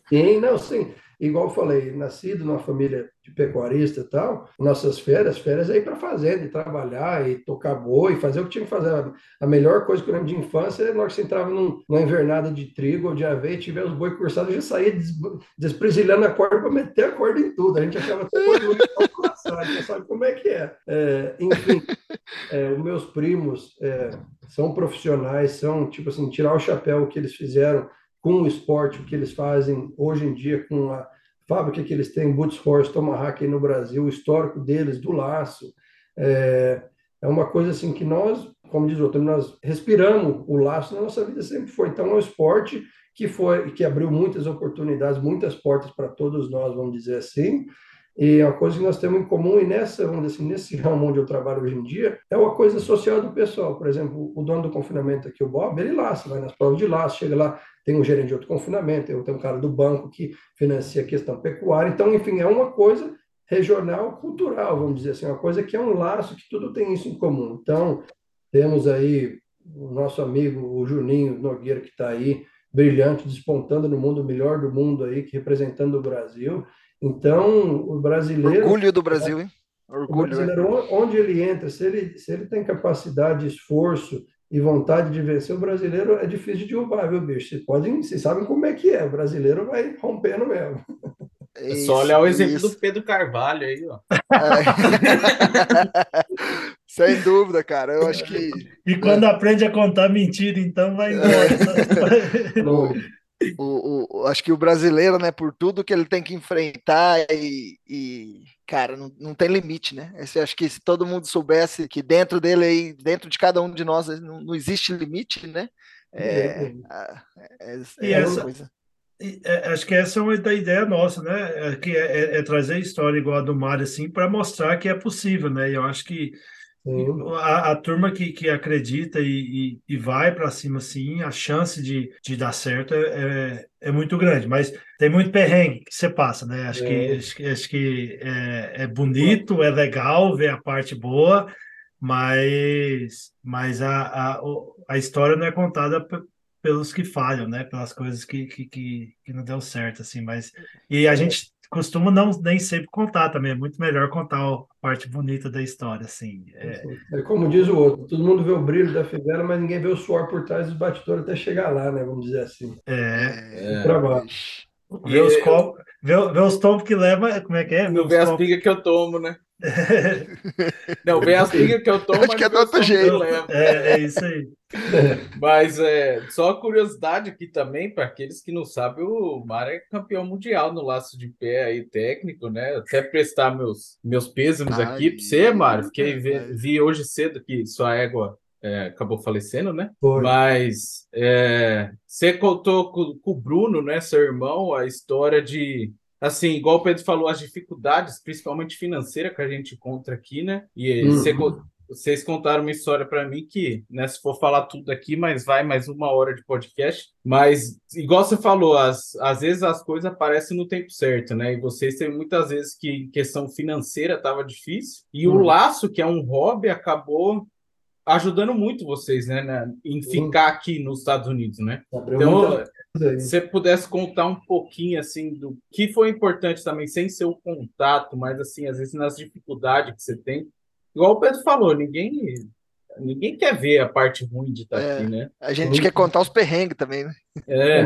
Sim, não, sim. Igual eu falei, nascido numa família de pecuarista e tal, nossas férias, férias é ir para fazenda e trabalhar e tocar boi, fazer o que tinha que fazer. A melhor coisa que eu lembro de infância é nós que entrava num, numa invernada de trigo ou de aveia tiver os boi cursados, já saía des, despresilhando a corda para meter a corda em tudo. A gente achava todo a gente sabe como é que é. é enfim, é, os meus primos é, são profissionais, são, tipo assim, tirar o chapéu o que eles fizeram com o esporte, o que eles fazem hoje em dia com a fábrica que eles têm, Boots Horse, Tomahawk aí no Brasil, o histórico deles, do laço, é, é uma coisa assim que nós, como diz o outro, nós respiramos o laço na nossa vida sempre foi. Então é um esporte que foi que abriu muitas oportunidades, muitas portas para todos nós, vamos dizer assim. E é uma coisa que nós temos em comum, e nessa, vamos assim, nesse ramo onde eu trabalho hoje em dia, é uma coisa social do pessoal. Por exemplo, o dono do confinamento aqui, o Bob, ele laça, vai nas provas de laço, chega lá, tem um gerente de outro confinamento, tem um cara do banco que financia a questão pecuária. Então, enfim, é uma coisa regional, cultural, vamos dizer assim, uma coisa que é um laço, que tudo tem isso em comum. Então, temos aí o nosso amigo, o Juninho Nogueira, que está aí, brilhante, despontando no mundo, o melhor do mundo aí, que representando o Brasil. Então, o brasileiro. Orgulho do Brasil, hein? Orgulho. O brasileiro, é. onde ele entra, se ele, se ele tem capacidade, esforço e vontade de vencer, o brasileiro é difícil de derrubar, viu, bicho? Vocês, podem, vocês sabem como é que é, o brasileiro vai rompendo mesmo. É só olhar o exemplo isso. do Pedro Carvalho aí, ó. É. Sem dúvida, cara. Eu acho que. E quando é. aprende a contar mentira, então vai embora. o, o, acho que o brasileiro, né, por tudo que ele tem que enfrentar e, e cara, não, não tem limite, né? Esse, acho que se todo mundo soubesse que dentro dele aí, dentro de cada um de nós, não, não existe limite, né? É, é, é, é essa, coisa. É, acho que essa é uma da ideia nossa, né? É, que é, é, trazer história igual a do Mário, assim, para mostrar que é possível, né? Eu acho que a, a, turma que, que acredita e, e, e vai para cima, assim, a chance de, de dar certo é, é, é, muito grande. Mas tem muito perrengue que você passa, né? Acho que, acho, acho que é, é bonito, é legal ver a parte boa, mas, mas a, a, a história não é contada pelos que falham, né? Pelas coisas que, que, que, que, não deu certo, assim, mas... E a é. gente costuma não nem sempre contar também, é muito melhor contar a parte bonita da história, assim. É... é como diz o outro, todo mundo vê o brilho da fivela, mas ninguém vê o suor por trás dos batidores até chegar lá, né? Vamos dizer assim. É. é. Trabalho. Ver os, copos, ver, ver os tombos que leva, como é que é? Não ver as pigas que eu tomo, né? não, vem as brigas que eu tomo, Acho que é do outro jeito. É, é isso aí. Mas é, só curiosidade aqui também, para aqueles que não sabem, o Mar é campeão mundial no laço de pé aí, técnico, né? Até prestar meus, meus pêsames aqui para você, Mário. Fiquei, vi, vi, hoje cedo que sua égua é, acabou falecendo, né? Foi. Mas é, você contou com, com o Bruno, né, seu irmão, a história de assim, igual o Pedro falou, as dificuldades, principalmente financeira, que a gente encontra aqui, né? E uhum. vocês contaram uma história para mim que, né, se for falar tudo aqui, mas vai mais uma hora de podcast. Mas, igual você falou, as, às vezes as coisas aparecem no tempo certo, né? E vocês têm muitas vezes que questão financeira estava difícil, e uhum. o laço, que é um hobby, acabou ajudando muito vocês, né, né em ficar aqui nos Estados Unidos, né? Abriu então, se você pudesse contar um pouquinho assim do que foi importante também, sem ser o contato, mas assim, às vezes nas dificuldades que você tem. Igual o Pedro falou, ninguém ninguém quer ver a parte ruim de estar é, aqui, né? A gente Muito... quer contar os perrengues também, né? É.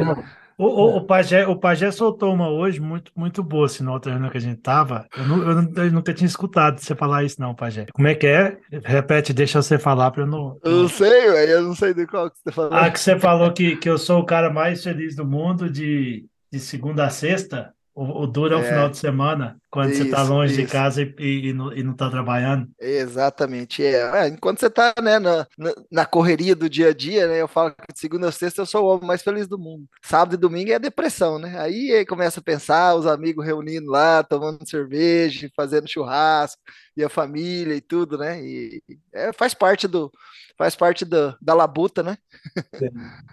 O, o, o, Pajé, o Pajé soltou uma hoje muito, muito boa, assim, na outra reunião que a gente tava. Eu, não, eu, eu, nunca tinha escutado você falar isso, não, Pajé. Como é que é? Repete, deixa você falar para eu não. Eu não sei, velho. Eu não sei de qual que você falou. Ah, que você falou que, que eu sou o cara mais feliz do mundo de, de segunda a sexta. O, o duro é o é. final de semana, quando isso, você está longe isso. de casa e, e, e não está trabalhando. Exatamente. É. é. enquanto você está né, na, na correria do dia a dia, né? Eu falo que de segunda a sexta eu sou o homem mais feliz do mundo. Sábado e domingo é a depressão, né? Aí, aí começa a pensar, os amigos reunindo lá, tomando cerveja, fazendo churrasco, e a família e tudo, né? E é, faz parte do, faz parte do, da labuta, né?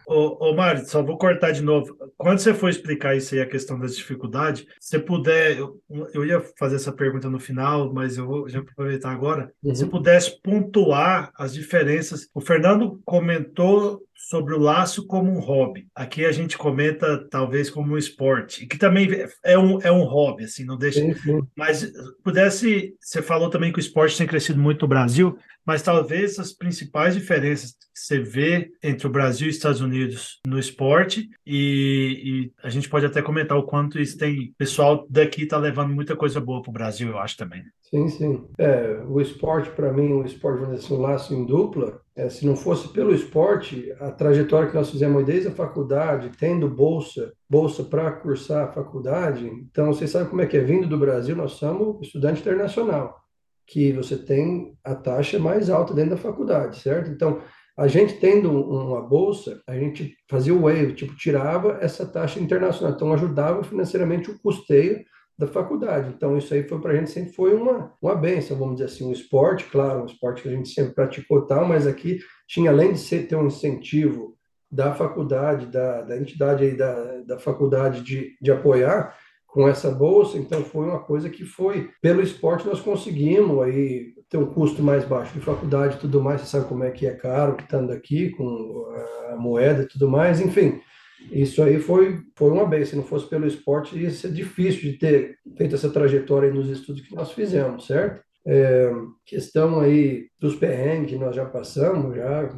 ô, ô Mário, só vou cortar de novo. Quando você for explicar isso aí, a questão das dificuldades, se puder, eu, eu ia fazer essa pergunta no final, mas eu vou já aproveitar agora. Uhum. Se pudesse pontuar as diferenças. O Fernando comentou sobre o laço como um hobby. Aqui a gente comenta talvez como um esporte, que também é um, é um hobby, assim, não deixa. Sim, sim. Mas pudesse, você falou também que o esporte tem crescido muito no Brasil mas talvez as principais diferenças que você vê entre o Brasil e os Estados Unidos no esporte, e, e a gente pode até comentar o quanto isso tem. O pessoal daqui está levando muita coisa boa para o Brasil, eu acho também. Sim, sim. É, o esporte, para mim, o esporte, vamos dizer assim, um laço em dupla, é, se não fosse pelo esporte, a trajetória que nós fizemos desde a faculdade, tendo bolsa, bolsa para cursar a faculdade, então vocês sabem como é que é, vindo do Brasil, nós somos estudante internacional que você tem a taxa mais alta dentro da faculdade, certo? Então, a gente tendo uma bolsa, a gente fazia o waive, tipo, tirava essa taxa internacional, então ajudava financeiramente o custeio da faculdade. Então, isso aí foi para a gente sempre foi uma, uma benção, vamos dizer assim, um esporte, claro, um esporte que a gente sempre praticou tal, mas aqui tinha, além de ser, ter um incentivo da faculdade, da, da entidade aí da, da faculdade de, de apoiar com essa bolsa, então foi uma coisa que foi, pelo esporte nós conseguimos aí ter um custo mais baixo de faculdade e tudo mais, você sabe como é que é caro, estando aqui com a moeda e tudo mais, enfim, isso aí foi, foi uma bem. Se não fosse pelo esporte, ia ser difícil de ter feito essa trajetória nos estudos que nós fizemos, certo? É, questão aí dos perrengues que nós já passamos, já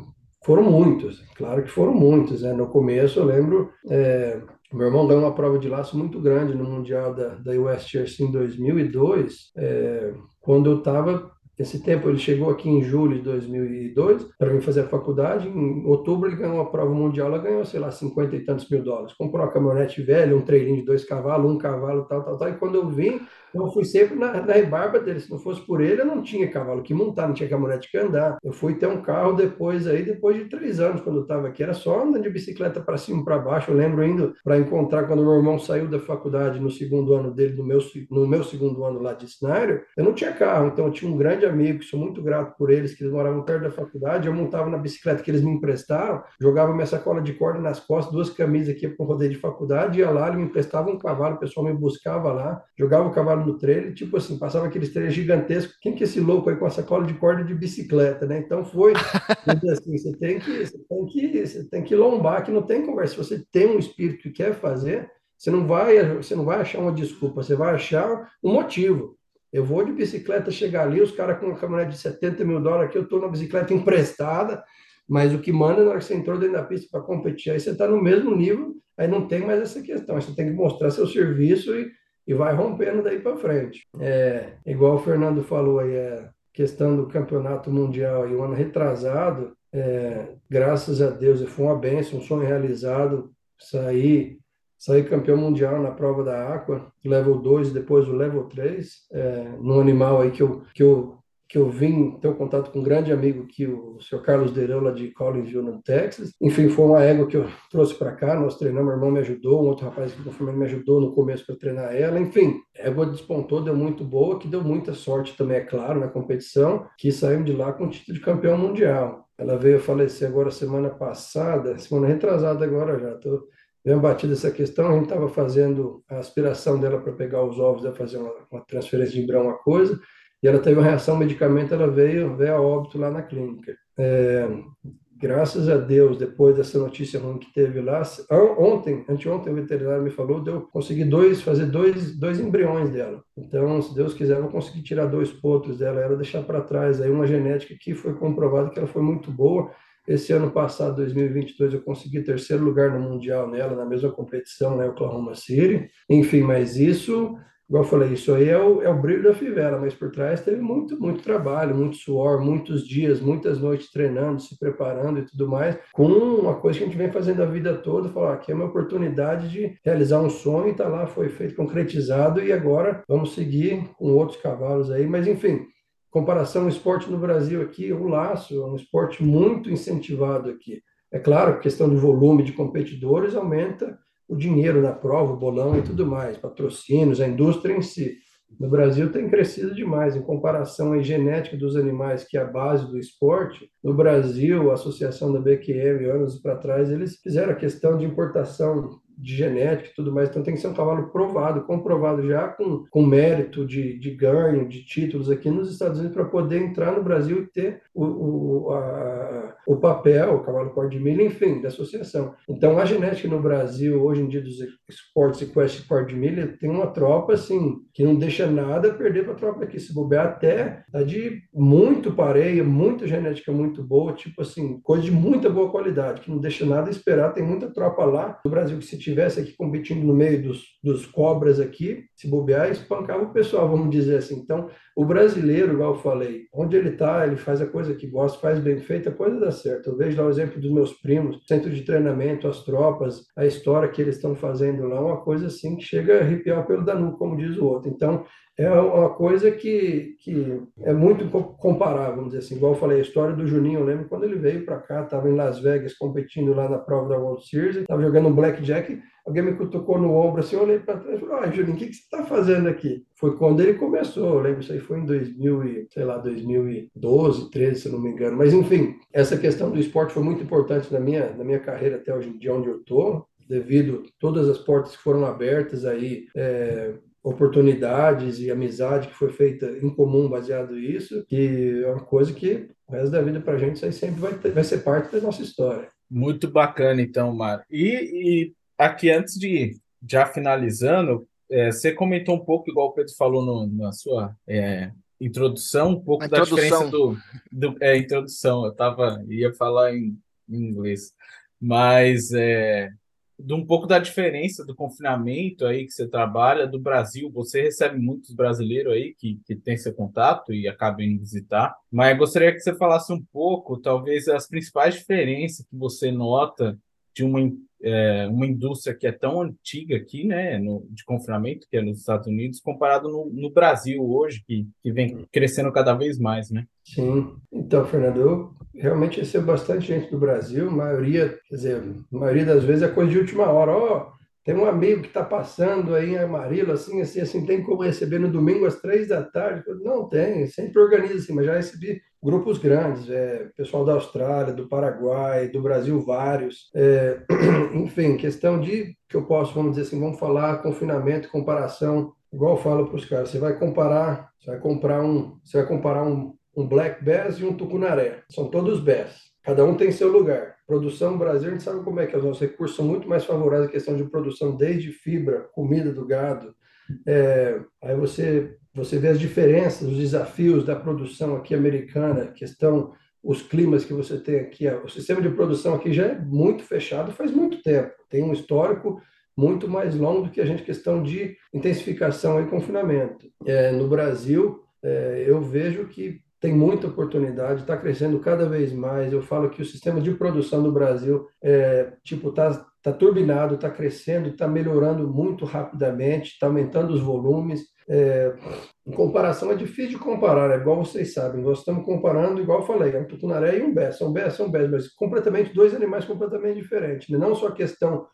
foram muitos, claro que foram muitos. Né? No começo, eu lembro, é, meu irmão ganhou uma prova de laço muito grande no Mundial da, da US Church em 2002, é, quando eu estava esse tempo ele chegou aqui em julho de 2002 para vir fazer a faculdade. Em outubro ele ganhou uma prova mundial, ela ganhou, sei lá, 50 e tantos mil dólares. Comprou uma caminhonete velha, um trailinho de dois cavalos, um cavalo, tal, tal, tal. E quando eu vim, eu fui sempre na, na rebarba dele. Se não fosse por ele, eu não tinha cavalo que montar, não tinha caminhonete que andar. Eu fui ter um carro depois aí, depois de três anos, quando eu estava aqui. Era só andando de bicicleta para cima para baixo. Eu lembro indo para encontrar quando meu irmão saiu da faculdade no segundo ano dele, no meu, no meu segundo ano lá de cenário. Eu não tinha carro, então eu tinha um grande amigo, sou muito grato por eles, que eles moravam perto da faculdade. Eu montava na bicicleta que eles me emprestavam, jogava minha sacola de corda nas costas, duas camisas aqui para o rodeio de faculdade, ia lá, ele me emprestava um cavalo, o pessoal me buscava lá, jogava o cavalo no trailer, tipo assim, passava aqueles três gigantescos. Quem que é esse louco aí com essa cola de corda de bicicleta, né? Então foi assim, você tem que você tem que você tem que lombar, que não tem conversa. Se você tem um espírito que quer fazer, você não vai você não vai achar uma desculpa, você vai achar um motivo. Eu vou de bicicleta chegar ali, os caras com uma caminhonete de 70 mil dólares aqui, eu estou na bicicleta emprestada, mas o que manda na hora que você entrou dentro da pista para competir, aí você está no mesmo nível, aí não tem mais essa questão, você tem que mostrar seu serviço e e vai rompendo daí para frente. É, igual o Fernando falou aí, é questão do campeonato mundial e o ano retrasado, é, graças a Deus, foi uma benção, um sonho realizado, sair saí campeão mundial na prova da Aqua, level 2 depois o level 3, é, num animal aí que eu, que eu que eu vim ter um contato com um grande amigo aqui, o senhor Carlos Deirão, lá de Collinsville, no Texas. Enfim, foi uma égua que eu trouxe para cá, nós treinamos, meu irmão me ajudou, um outro rapaz que eu me ajudou no começo para treinar ela. Enfim, a égua despontou, deu muito boa, que deu muita sorte também, é claro, na competição, que saímos de lá com o título de campeão mundial. Ela veio falecer agora semana passada, semana retrasada agora já, tô bem batido essa questão, a gente estava fazendo a aspiração dela para pegar os ovos, a fazer uma, uma transferência de embrião, uma coisa, e ela teve uma reação ao medicamento, ela veio, veio a óbito lá na clínica. É, graças a Deus, depois dessa notícia ruim que teve lá, ontem, anteontem, o veterinário me falou, deu consegui dois, fazer dois, dois embriões dela. Então, se Deus quiser, eu vou conseguir tirar dois potros dela, ela deixar para trás aí uma genética que foi comprovado que ela foi muito boa. Esse ano passado, 2022, eu consegui terceiro lugar no mundial nela, na mesma competição, né, Oklahoma City. Enfim, mas isso igual eu falei, isso aí é o, é o brilho da fivela, mas por trás teve muito, muito trabalho, muito suor, muitos dias, muitas noites treinando, se preparando e tudo mais, com uma coisa que a gente vem fazendo a vida toda, falar, ah, aqui é uma oportunidade de realizar um sonho, tá lá, foi feito, concretizado, e agora vamos seguir com outros cavalos aí, mas enfim, comparação ao esporte no Brasil aqui, o laço é um esporte muito incentivado aqui. É claro, questão do volume de competidores aumenta o dinheiro na prova, o bolão e tudo mais, patrocínios, a indústria em si. No Brasil tem crescido demais em comparação à genética dos animais, que é a base do esporte. No Brasil, a associação da BQM, anos para trás, eles fizeram a questão de importação de genética e tudo mais, então tem que ser um cavalo provado, comprovado já com, com mérito de, de ganho, de títulos aqui nos Estados Unidos, para poder entrar no Brasil e ter o, o, a, o papel, o cavalo cor de milha, enfim, da associação. Então, a genética no Brasil, hoje em dia, dos esportes e quest cor de milha, tem uma tropa, assim, que não deixa nada perder para a tropa aqui, se bobear até tá de muito pareia, muita genética muito boa, tipo assim, coisa de muita boa qualidade, que não deixa nada esperar, tem muita tropa lá no Brasil que se tivesse aqui competindo no meio dos, dos cobras aqui, se bobear, espancava o pessoal, vamos dizer assim. Então, o brasileiro, igual eu falei, onde ele está, ele faz a coisa que gosta, faz bem feita, a coisa dá certo. Eu vejo lá o exemplo dos meus primos, centro de treinamento, as tropas, a história que eles estão fazendo lá, uma coisa assim que chega a arrepiar pelo Danu, como diz o outro. Então, é uma coisa que, que é muito comparável, vamos dizer assim. Igual eu falei, a história do Juninho, eu lembro quando ele veio para cá, estava em Las Vegas competindo lá na prova da World Series, estava jogando um blackjack alguém me cutucou no ombro assim, eu olhei para trás e falei, ah, Juninho, o que, que você está fazendo aqui? Foi quando ele começou, eu lembro, isso aí foi em 2000 e, sei lá, 2012, 13, se não me engano. Mas, enfim, essa questão do esporte foi muito importante na minha, na minha carreira até hoje, de onde eu estou, devido a todas as portas que foram abertas aí, é, oportunidades e amizade que foi feita em comum baseado nisso, que é uma coisa que o resto da vida para a gente isso aí sempre vai, ter, vai ser parte da nossa história. Muito bacana, então, Mário. E, e, aqui, antes de já finalizando, é, você comentou um pouco, igual o Pedro falou no, na sua é, introdução, um pouco da diferença do, do é, introdução. Eu tava ia falar em, em inglês, mas é, de um pouco da diferença do confinamento aí que você trabalha do Brasil. Você recebe muitos brasileiros aí que, que têm seu contato e acabam indo visitar, mas gostaria que você falasse um pouco, talvez, as principais diferenças que você nota de uma, é, uma indústria que é tão antiga aqui, né, no, de confinamento, que é nos Estados Unidos, comparado no, no Brasil hoje, que, que vem crescendo cada vez mais, né? Sim. Então, Fernando, eu realmente recebo bastante gente do Brasil, maioria, quer dizer, maioria das vezes é coisa de última hora. Ó, oh, tem um amigo que está passando aí em Amarillo, assim, assim, assim, tem como receber no domingo às três da tarde? Não, tem, sempre organiza assim, mas já recebi grupos grandes, é, pessoal da Austrália, do Paraguai, do Brasil, vários. É, enfim, questão de, que eu posso, vamos dizer assim, vamos falar confinamento, comparação, igual eu falo para os caras, você vai comparar, você vai comprar um, você vai comparar um, um Black Bass e um Tucunaré. São todos Bass. Cada um tem seu lugar. Produção no Brasil, a gente sabe como é que é. os nossos recursos são muito mais favoráveis à questão de produção, desde fibra, comida do gado. É, aí você, você vê as diferenças, os desafios da produção aqui americana, questão, os climas que você tem aqui. O sistema de produção aqui já é muito fechado faz muito tempo. Tem um histórico muito mais longo do que a gente, questão de intensificação e confinamento. É, no Brasil, é, eu vejo que tem muita oportunidade, está crescendo cada vez mais. Eu falo que o sistema de produção do Brasil é, tipo tá, tá turbinado, está crescendo, está melhorando muito rapidamente, está aumentando os volumes. É, em comparação, é difícil de comparar, é igual vocês sabem. Nós estamos comparando, igual eu falei, um tucunaré e um bé. São bé, são bé, mas completamente dois animais completamente diferentes. Não só a questão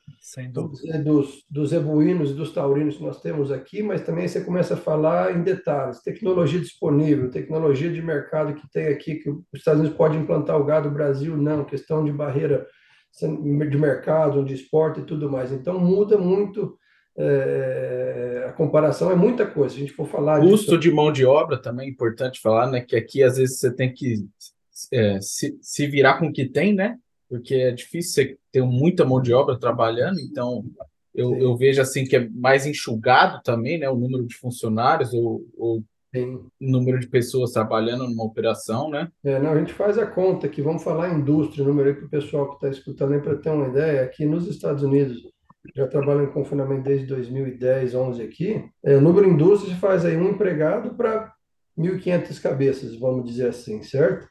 dos, dos, dos ebuínos e dos taurinos que nós temos aqui, mas também você começa a falar em detalhes. Tecnologia disponível, tecnologia de mercado que tem aqui, que os Estados Unidos pode implantar o gado, o Brasil não, questão de barreira de mercado, de esporte e tudo mais. Então muda muito é, a comparação é muita coisa. Se a gente for falar custo disso... de mão de obra também é importante falar, né? Que aqui às vezes você tem que é, se, se virar com o que tem, né? Porque é difícil você ter muita mão de obra trabalhando, então eu, eu vejo assim que é mais enxugado também, né? O número de funcionários ou, ou número de pessoas trabalhando numa operação, né? É, não, a gente faz a conta que vamos falar indústria, número aí para o pessoal que está escutando para ter uma ideia. Aqui nos Estados Unidos, já trabalho em confinamento desde 2010, 11 aqui. É, no indústria se faz aí um empregado para 1.500 cabeças, vamos dizer assim, certo?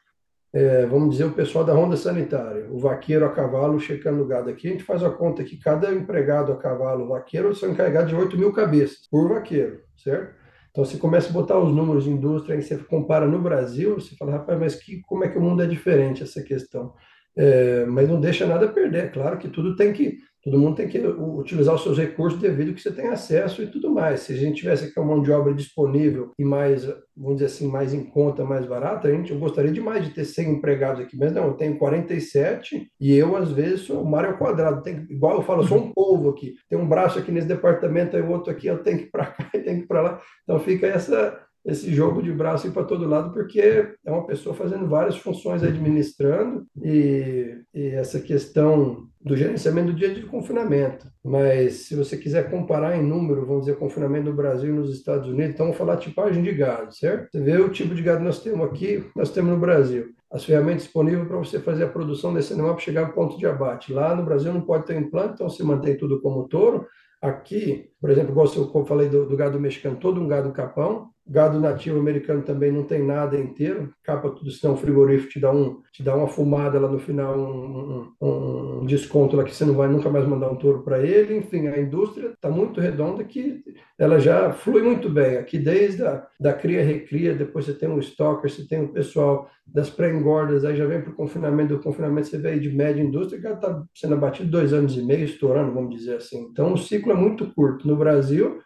É, vamos dizer o pessoal da ronda sanitária, o vaqueiro a cavalo checando o gado aqui, a gente faz a conta que cada empregado a cavalo vaqueiro são encarregados de 8 mil cabeças por vaqueiro, certo? Então você começa a botar os números de indústria, aí você compara no Brasil, você fala, rapaz, mas que, como é que o mundo é diferente essa questão? É, mas não deixa nada perder, é claro que tudo tem que Todo mundo tem que utilizar os seus recursos devido que você tem acesso e tudo mais. Se a gente tivesse aqui uma mão de obra disponível e mais, vamos dizer assim, mais em conta, mais barata, a gente, eu gostaria demais de ter 100 empregados aqui, mas não, eu tenho 47 e eu, às vezes, sou o mar ao quadrado. Tem, igual eu falo, eu sou um povo aqui. Tem um braço aqui nesse departamento, aí outro aqui, eu tenho que ir para cá e tenho que ir para lá. Então fica essa, esse jogo de braço para todo lado, porque é uma pessoa fazendo várias funções administrando e, e, essa questão do gerenciamento do dia de confinamento. Mas se você quiser comparar em número, vamos dizer, confinamento no Brasil e nos Estados Unidos, então vamos falar tipagem de gado, certo? Você vê o tipo de gado que nós temos aqui, nós temos no Brasil. As ferramentas disponíveis para você fazer a produção desse animal para chegar ao ponto de abate. Lá no Brasil não pode ter implante, então se mantém tudo como touro. Aqui, por exemplo, igual eu falei do, do gado mexicano, todo um gado capão, Gado nativo americano também não tem nada inteiro, capa tudo, senão o frigorífico te dá, um, te dá uma fumada lá no final, um, um, um desconto lá que você não vai nunca mais mandar um touro para ele. Enfim, a indústria está muito redonda que ela já flui muito bem. Aqui, desde a da cria-recria, depois você tem o stalker, você tem o pessoal das pré-engordas, aí já vem para o confinamento, do confinamento você aí de média indústria, que está sendo abatido dois anos e meio, estourando, vamos dizer assim. Então, o ciclo é muito curto. No Brasil,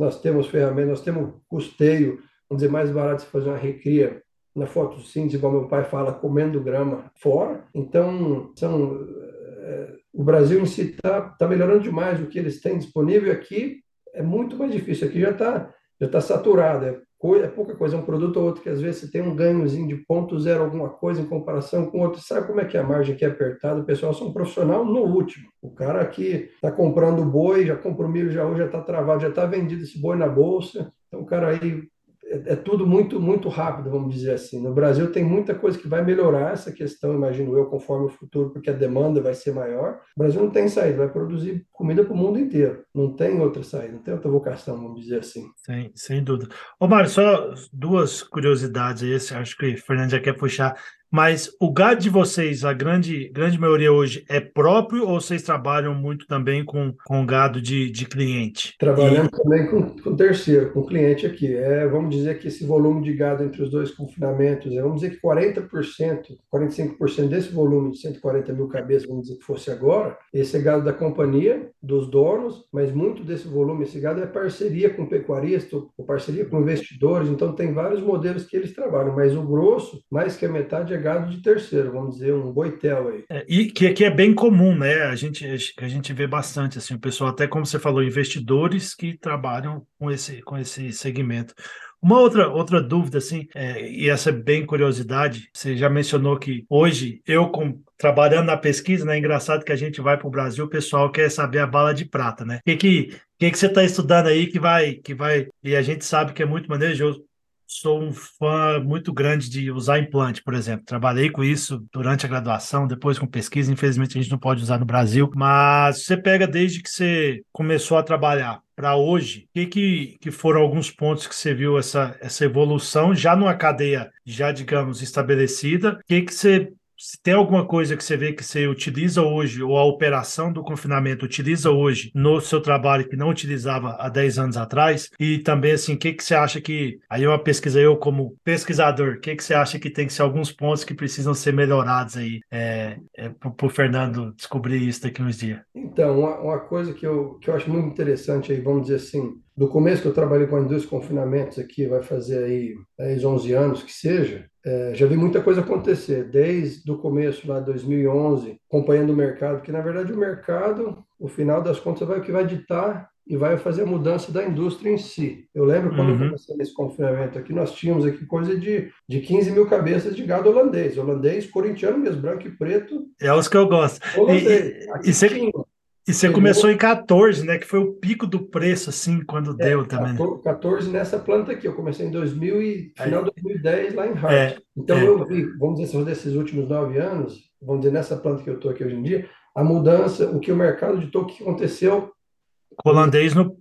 nós temos ferramentas, nós temos custeio, vamos dizer, mais barato de fazer uma recria na fotossíntese, igual meu pai fala, comendo grama fora. Então, são, é, o Brasil em si está tá melhorando demais o que eles têm disponível aqui. É muito mais difícil. Aqui já está já tá saturado. É, coisa, é pouca coisa, é um produto ou outro que às vezes você tem um ganhozinho de ponto zero alguma coisa em comparação com outro. Sabe como é que é a margem aqui é apertada? O pessoal são um profissional no último. O cara aqui está comprando boi, já comprou milho, já hoje já está travado, já está vendido esse boi na bolsa. Então o cara aí é, é, tudo muito muito rápido, vamos dizer assim. No Brasil tem muita coisa que vai melhorar essa questão, imagino eu, conforme o futuro, porque a demanda vai ser maior. O Brasil não tem saída, vai produzir comida para o mundo inteiro. Não tem outra saída, não tem outra vocação, vamos dizer assim. Sem, sem dúvida. Ô, Mário, só duas curiosidades aí, acho que o Fernando já quer puxar. Mas o gado de vocês, a grande, grande maioria hoje, é próprio ou vocês trabalham muito também com, com gado de, de cliente? Trabalhamos e... também com, com terceiro, com cliente aqui. É, vamos dizer que esse volume de gado entre os dois confinamentos, é, vamos dizer que 40%, 45% desse volume de 140 mil cabeças, vamos dizer que fosse agora, esse é gado da companhia, dos donos, mas muito desse volume, esse gado é parceria com pecuarista, ou parceria com investidores, então tem vários modelos que eles trabalham, mas o grosso, mais que a metade é gado de terceiro, vamos dizer, um boitel aí. É, e que aqui é bem comum, né? A gente, a gente vê bastante, assim, o pessoal, até como você falou, investidores que trabalham com esse, com esse segmento. Uma outra, outra dúvida, assim, é, e essa é bem curiosidade, você já mencionou que hoje, eu com, trabalhando na pesquisa, né, é engraçado que a gente vai para o Brasil, o pessoal quer saber a bala de prata, né? O que, que, que, que você está estudando aí que vai, que vai, e a gente sabe que é muito manejoso, sou um fã muito grande de usar implante, por exemplo. Trabalhei com isso durante a graduação, depois com pesquisa. Infelizmente, a gente não pode usar no Brasil, mas você pega desde que você começou a trabalhar para hoje, o que, que, foram alguns pontos que você viu essa, essa evolução já numa cadeia já, digamos, estabelecida? O que, que você se tem alguma coisa que você vê que você utiliza hoje, ou a operação do confinamento utiliza hoje no seu trabalho que não utilizava há 10 anos atrás, e também assim, o que, que você acha que, aí uma pesquisa eu como pesquisador, o que, que você acha que tem que ser alguns pontos que precisam ser melhorados aí, é, é, para o Fernando descobrir isso daqui uns dias? Então, uma, uma coisa que eu, que eu acho muito interessante aí, vamos dizer assim, do começo que eu trabalhei com a indústria de confinamentos aqui, vai fazer aí 10, 11 anos que seja, é, já vi muita coisa acontecer, desde o começo lá de 2011, acompanhando o mercado, porque na verdade o mercado, no final das contas, vai o que vai ditar e vai fazer a mudança da indústria em si. Eu lembro quando uhum. eu comecei nesse confinamento aqui, nós tínhamos aqui coisa de, de 15 mil cabeças de gado holandês, holandês, corintiano mesmo, branco e preto. É os que eu gosto. Holandês. E, e, você, e você começou em 14, né? Que foi o pico do preço, assim, quando é, deu também. 14 nessa planta aqui. Eu comecei em 2000 e final de 2010 lá em Hart. É, então é. eu vi, vamos dizer, assim, desses últimos nove anos, vamos dizer, nessa planta que eu estou aqui hoje em dia, a mudança, o que o mercado ditou, o que aconteceu. Holandês, no,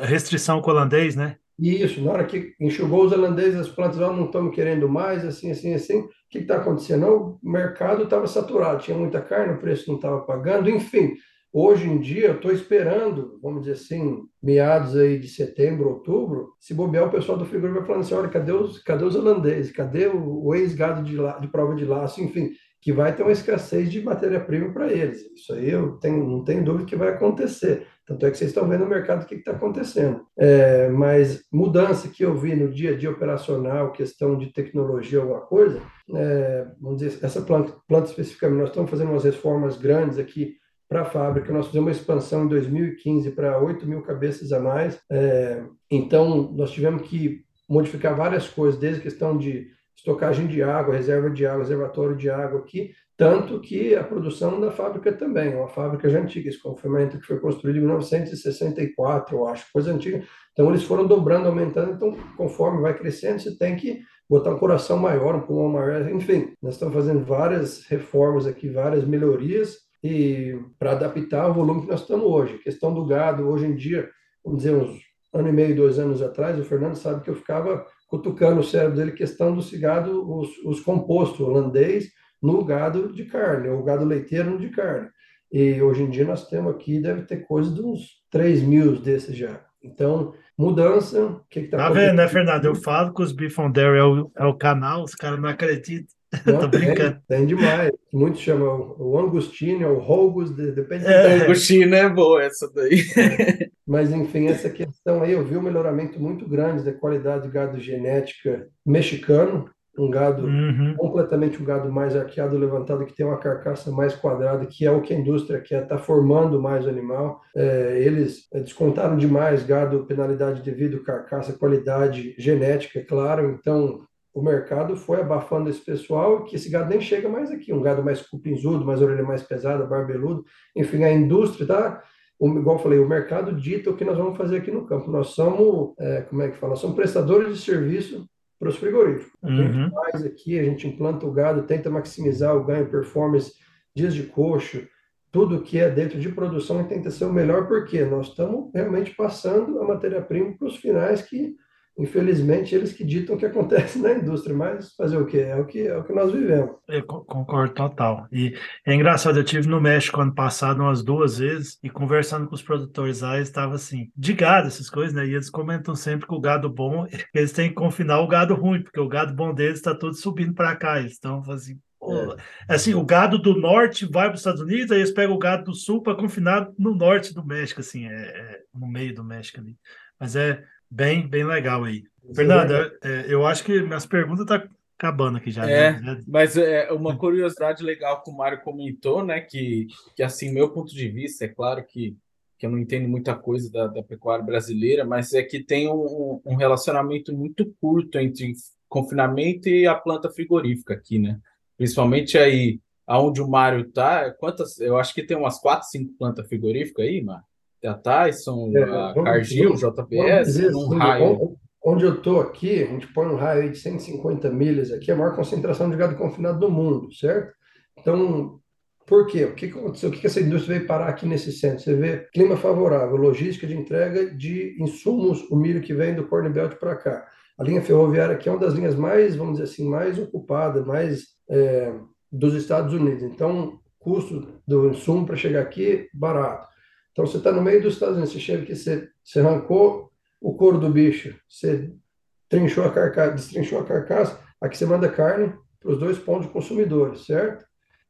restrição com holandês, né? Isso, na hora que enxugou os holandeses, as plantas lá não estamos querendo mais, assim, assim, assim. O que está acontecendo? O mercado estava saturado, tinha muita carne, o preço não estava pagando, enfim. Hoje em dia, eu estou esperando, vamos dizer assim, meados aí de setembro, outubro, se bobear o pessoal do frigorífico vai falando assim, olha, cadê os, cadê os holandeses? Cadê o, o ex-gado de, de prova de laço? Enfim, que vai ter uma escassez de matéria-prima para eles. Isso aí eu tenho, não tenho dúvida que vai acontecer. Tanto é que vocês estão vendo no mercado o que está acontecendo. É, mas mudança que eu vi no dia a dia operacional, questão de tecnologia, alguma coisa, é, vamos dizer, essa planta, planta especificamente, nós estamos fazendo umas reformas grandes aqui para a fábrica. Nós fizemos uma expansão em 2015 para 8 mil cabeças a mais. É, então, nós tivemos que modificar várias coisas, desde questão de estocagem de água, reserva de água, reservatório de água aqui, tanto que a produção da fábrica também, uma fábrica já antiga, esse confinamento que foi construído em 1964, eu acho, coisa antiga. Então, eles foram dobrando, aumentando, então, conforme vai crescendo, você tem que botar um coração maior, um pulmão maior, enfim, nós estamos fazendo várias reformas aqui, várias melhorias, e para adaptar ao volume que nós estamos hoje. A questão do gado, hoje em dia, vamos dizer, uns ano e meio, dois anos atrás, o Fernando sabe que eu ficava cutucando o cérebro dele, questão do cigado, os, os compostos holandês no gado de carne, ou gado leiteiro no de carne. E hoje em dia nós temos aqui, deve ter coisa de uns 3 mil desses já. Então, mudança, o que está Tá vendo, né, Fernando? Eu falo que os Bifondare é o, é o canal, os caras não acreditam. Não, Tô brincando. Tem, tem, demais. Muitos chamam o Angustino, o Rogus, depende é, Angustino é boa essa daí. Mas, enfim, essa questão aí, eu vi um melhoramento muito grande da qualidade de gado genética mexicano, um gado uhum. completamente um gado mais arqueado, levantado, que tem uma carcaça mais quadrada, que é o que a indústria quer, está formando mais o animal. É, eles descontaram demais gado, penalidade devido, carcaça, qualidade genética, é claro. Então, o mercado foi abafando esse pessoal, que esse gado nem chega mais aqui, um gado mais cupinzudo, mais orelha mais pesada, barbeludo. Enfim, a indústria tá igual eu falei, o mercado dita o que nós vamos fazer aqui no campo. Nós somos, é, como é que fala? Somos prestadores de serviço para os frigoríficos. A gente uhum. faz aqui, a gente implanta o gado, tenta maximizar o ganho, performance, dias de coxo, tudo que é dentro de produção tenta ser o melhor, porque nós estamos realmente passando a matéria-prima para os finais que infelizmente, eles que ditam o que acontece na indústria, mas fazer o quê? É o que, é o que nós vivemos. Eu concordo total. E é engraçado, eu tive no México ano passado umas duas vezes e conversando com os produtores lá, eles estavam assim, de gado, essas coisas, né? E eles comentam sempre que o gado bom, eles têm que confinar o gado ruim, porque o gado bom deles está todo subindo para cá. Eles estão assim, é. Assim, o gado do norte vai para os Estados Unidos, aí eles pegam o gado do sul para confinar no norte do México, assim, é, é, no meio do México ali. Mas é, Bem, bem legal aí. Fernando, é, eu acho que minhas perguntas estão tá acabando aqui já. É, né? mas é uma curiosidade legal que o Mário comentou, né? Que, que assim, meu ponto de vista, é claro que, que eu não entendo muita coisa da, da pecuária brasileira, mas é que tem um, um relacionamento muito curto entre confinamento e a planta frigorífica aqui, né? Principalmente aí aonde o Mário tá, quantas? Eu acho que tem umas quatro, cinco plantas frigoríficas aí, Mário a Tyson, é, a Cargill, JBS, num raio. Onde eu estou aqui, a gente põe um raio de 150 milhas aqui, é a maior concentração de gado confinado do mundo, certo? Então, por quê? O que aconteceu? O que essa indústria veio parar aqui nesse centro? Você vê clima favorável, logística de entrega de insumos, o milho que vem do Corn Belt para cá. A linha ferroviária aqui é uma das linhas mais, vamos dizer assim, mais ocupada, mais é, dos Estados Unidos. Então, custo do insumo para chegar aqui, barato. Então, você está no meio dos Estados Unidos, você chega aqui, você, você arrancou o couro do bicho, você trinchou a carcaça, destrinchou a carcaça, aqui você manda carne para os dois pontos de consumidores, certo?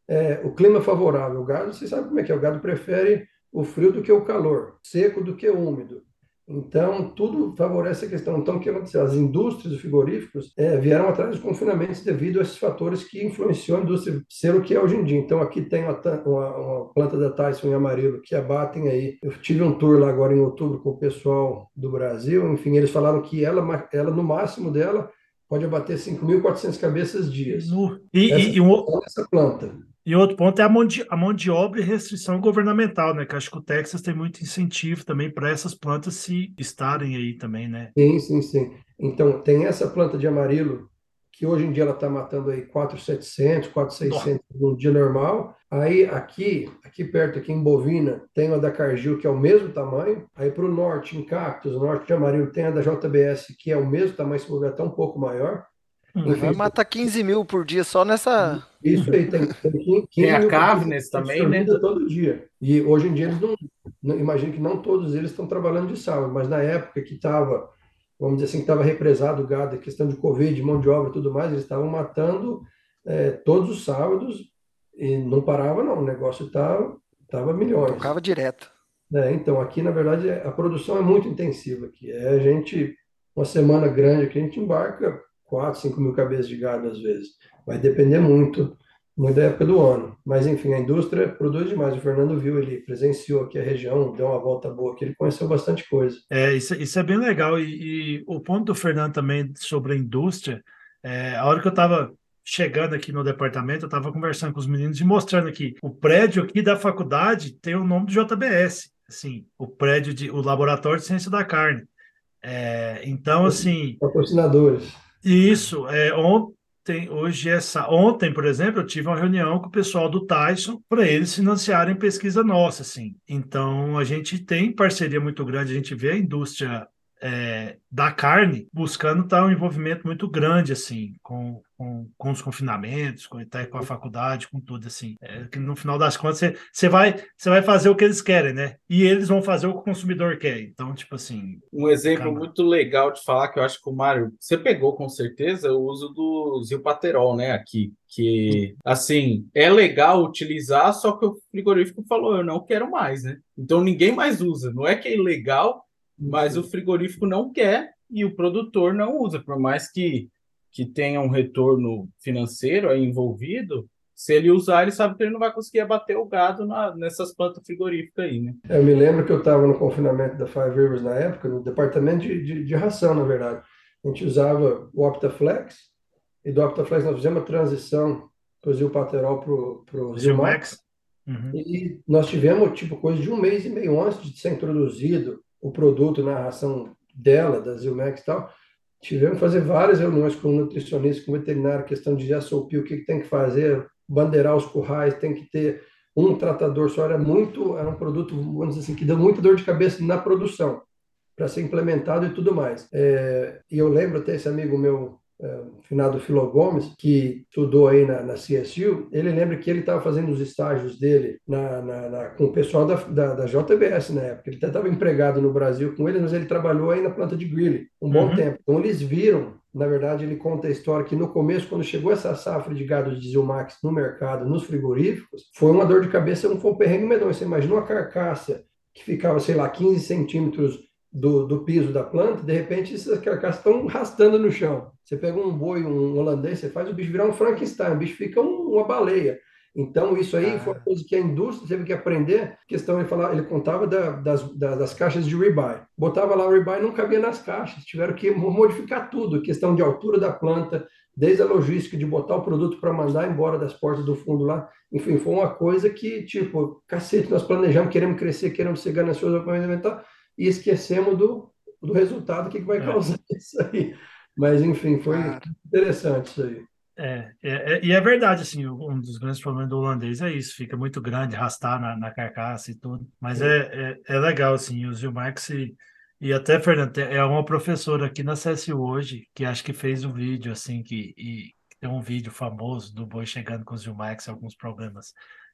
É, o clima favorável, o gado, você sabe como é que é, o gado prefere o frio do que o calor, seco do que úmido. Então, tudo favorece a questão. Então, o que aconteceu? As indústrias de frigoríficos é, vieram atrás dos confinamentos devido a esses fatores que influenciam a indústria ser o que é hoje em dia. Então, aqui tem uma, uma, uma planta da Tyson em Amarelo que abatem aí. Eu tive um tour lá agora em outubro com o pessoal do Brasil. Enfim, eles falaram que ela, ela no máximo dela, pode abater 5.400 cabeças dias. E, essa, e, um, essa planta. E outro ponto é a mão, de, a mão de obra e restrição governamental, né? Que acho que o Texas tem muito incentivo também para essas plantas se estarem aí também, né? Sim, sim, sim. Então, tem essa planta de amarelo, que hoje em dia ela está matando aí 4,700, 4,600 no dia normal. Aí aqui, aqui perto, aqui em Bovina, tem a da Cargill, que é o mesmo tamanho. Aí para o norte, em Cactos, o norte de Amarillo, tem a da JBS, que é o mesmo tamanho, se bobear até um pouco maior. Uhum. Vai matar 15 mil por dia só nessa. Isso aí, tem, tem 15 tem a Cavnes também, né? Todo dia. E hoje em dia eles não, não. Imagino que não todos eles estão trabalhando de sábado, mas na época que estava, vamos dizer assim, que estava represado o gado, questão de Covid, mão de obra e tudo mais, eles estavam matando é, todos os sábados e não parava, não. O negócio estava tava milhões. Tocava direto. É, então, aqui, na verdade, a produção é muito intensiva aqui. É a gente, uma semana grande aqui, a gente embarca 4, 5 mil cabeças de gado às vezes. Vai depender muito, muito da época do ano. Mas, enfim, a indústria produz demais. O Fernando viu, ele presenciou aqui a região, deu uma volta boa aqui, ele conheceu bastante coisa. É, isso, isso é bem legal. E, e o ponto do Fernando também sobre a indústria, é, a hora que eu estava chegando aqui no departamento, eu estava conversando com os meninos e mostrando aqui, o prédio aqui da faculdade tem o nome do JBS, assim, o prédio de, o Laboratório de Ciência da Carne. É, então, assim... Patrocinadores isso, é, ontem, hoje é ontem, por exemplo, eu tive uma reunião com o pessoal do Tyson para eles financiarem pesquisa nossa, assim. Então a gente tem parceria muito grande, a gente vê a indústria é, da carne, buscando estar tá um envolvimento muito grande, assim, com, com, com os confinamentos, com, com a faculdade, com tudo, assim. É, que no final das contas, você, você, vai, você vai fazer o que eles querem, né? E eles vão fazer o que o consumidor quer. Então, tipo assim... Um exemplo muito legal de falar, que eu acho que o Mário, você pegou com certeza, o uso do Zilpaterol, né, aqui. Que, assim, é legal utilizar, só que o frigorífico falou, eu não quero mais, né? Então, ninguém mais usa. Não é que é ilegal, mas o frigorífico não quer e o produtor não usa, por mais que, que tenha um retorno financeiro aí envolvido, se ele usar, ele sabe que ele não vai conseguir abater o gado na, nessas plantas frigoríficas aí, né? Eu me lembro que eu estava no confinamento da Five Rivers na época, no departamento de, de, de ração, na verdade. A gente usava o Optaflex, e do Optaflex nós fizemos a transição para o Zilpaterol para o Zilmax. Uhum. E nós tivemos, tipo, coisa de um mês e meio antes de ser introduzido o produto na ração dela, da Zilmex e tal, tivemos que fazer várias reuniões com nutricionista, com veterinário, questão de SOP, o que, que tem que fazer, bandeirar os currais, tem que ter um tratador só, era muito, era um produto, vamos dizer assim, que deu muita dor de cabeça na produção, para ser implementado e tudo mais. É, e eu lembro até esse amigo meu, é, finado Filo Gomes, que estudou aí na, na CSU, ele lembra que ele estava fazendo os estágios dele na, na, na, com o pessoal da, da, da, JBS na época. Ele até estava empregado no Brasil com eles, mas ele trabalhou aí na planta de grill um bom uhum. tempo. Então eles viram, na verdade, ele conta a história que no começo, quando chegou essa safra de gado de Zilmax no mercado, nos frigoríficos, foi uma dor de cabeça, não foi um perrengue medonho. Você imaginou a carcaça que ficava, sei lá, 15 centímetros do, do piso da planta, de repente essas carcaças estão rastando no chão. Você pega um boi, um holandês, você faz o bicho virar um Frankenstein, o bicho fica um, uma baleia. Então, isso aí ah. foi uma coisa que a indústria teve que aprender. Questão, ele, falava, ele contava da, das, das caixas de ribeye. Botava lá o ribeye, não cabia nas caixas. Tiveram que modificar tudo. Questão de altura da planta, desde a logística de botar o produto para mandar embora das portas do fundo lá. Enfim, foi uma coisa que, tipo, cacete, nós planejamos, queremos crescer, queremos ser gananciosos, e esquecemos do, do resultado, o que, que vai é. causar é. isso aí. Mas, enfim, foi interessante isso aí. É, é, é, e é verdade, assim, um dos grandes problemas do holandês é isso, fica muito grande, arrastar na, na carcaça e tudo. Mas é, é, é legal, assim, o Gilmax e, e até, Fernando, é uma professora aqui na CSU hoje, que acho que fez um vídeo, assim, que, e, tem um vídeo famoso do boi chegando com os Gilmax, alguns problemas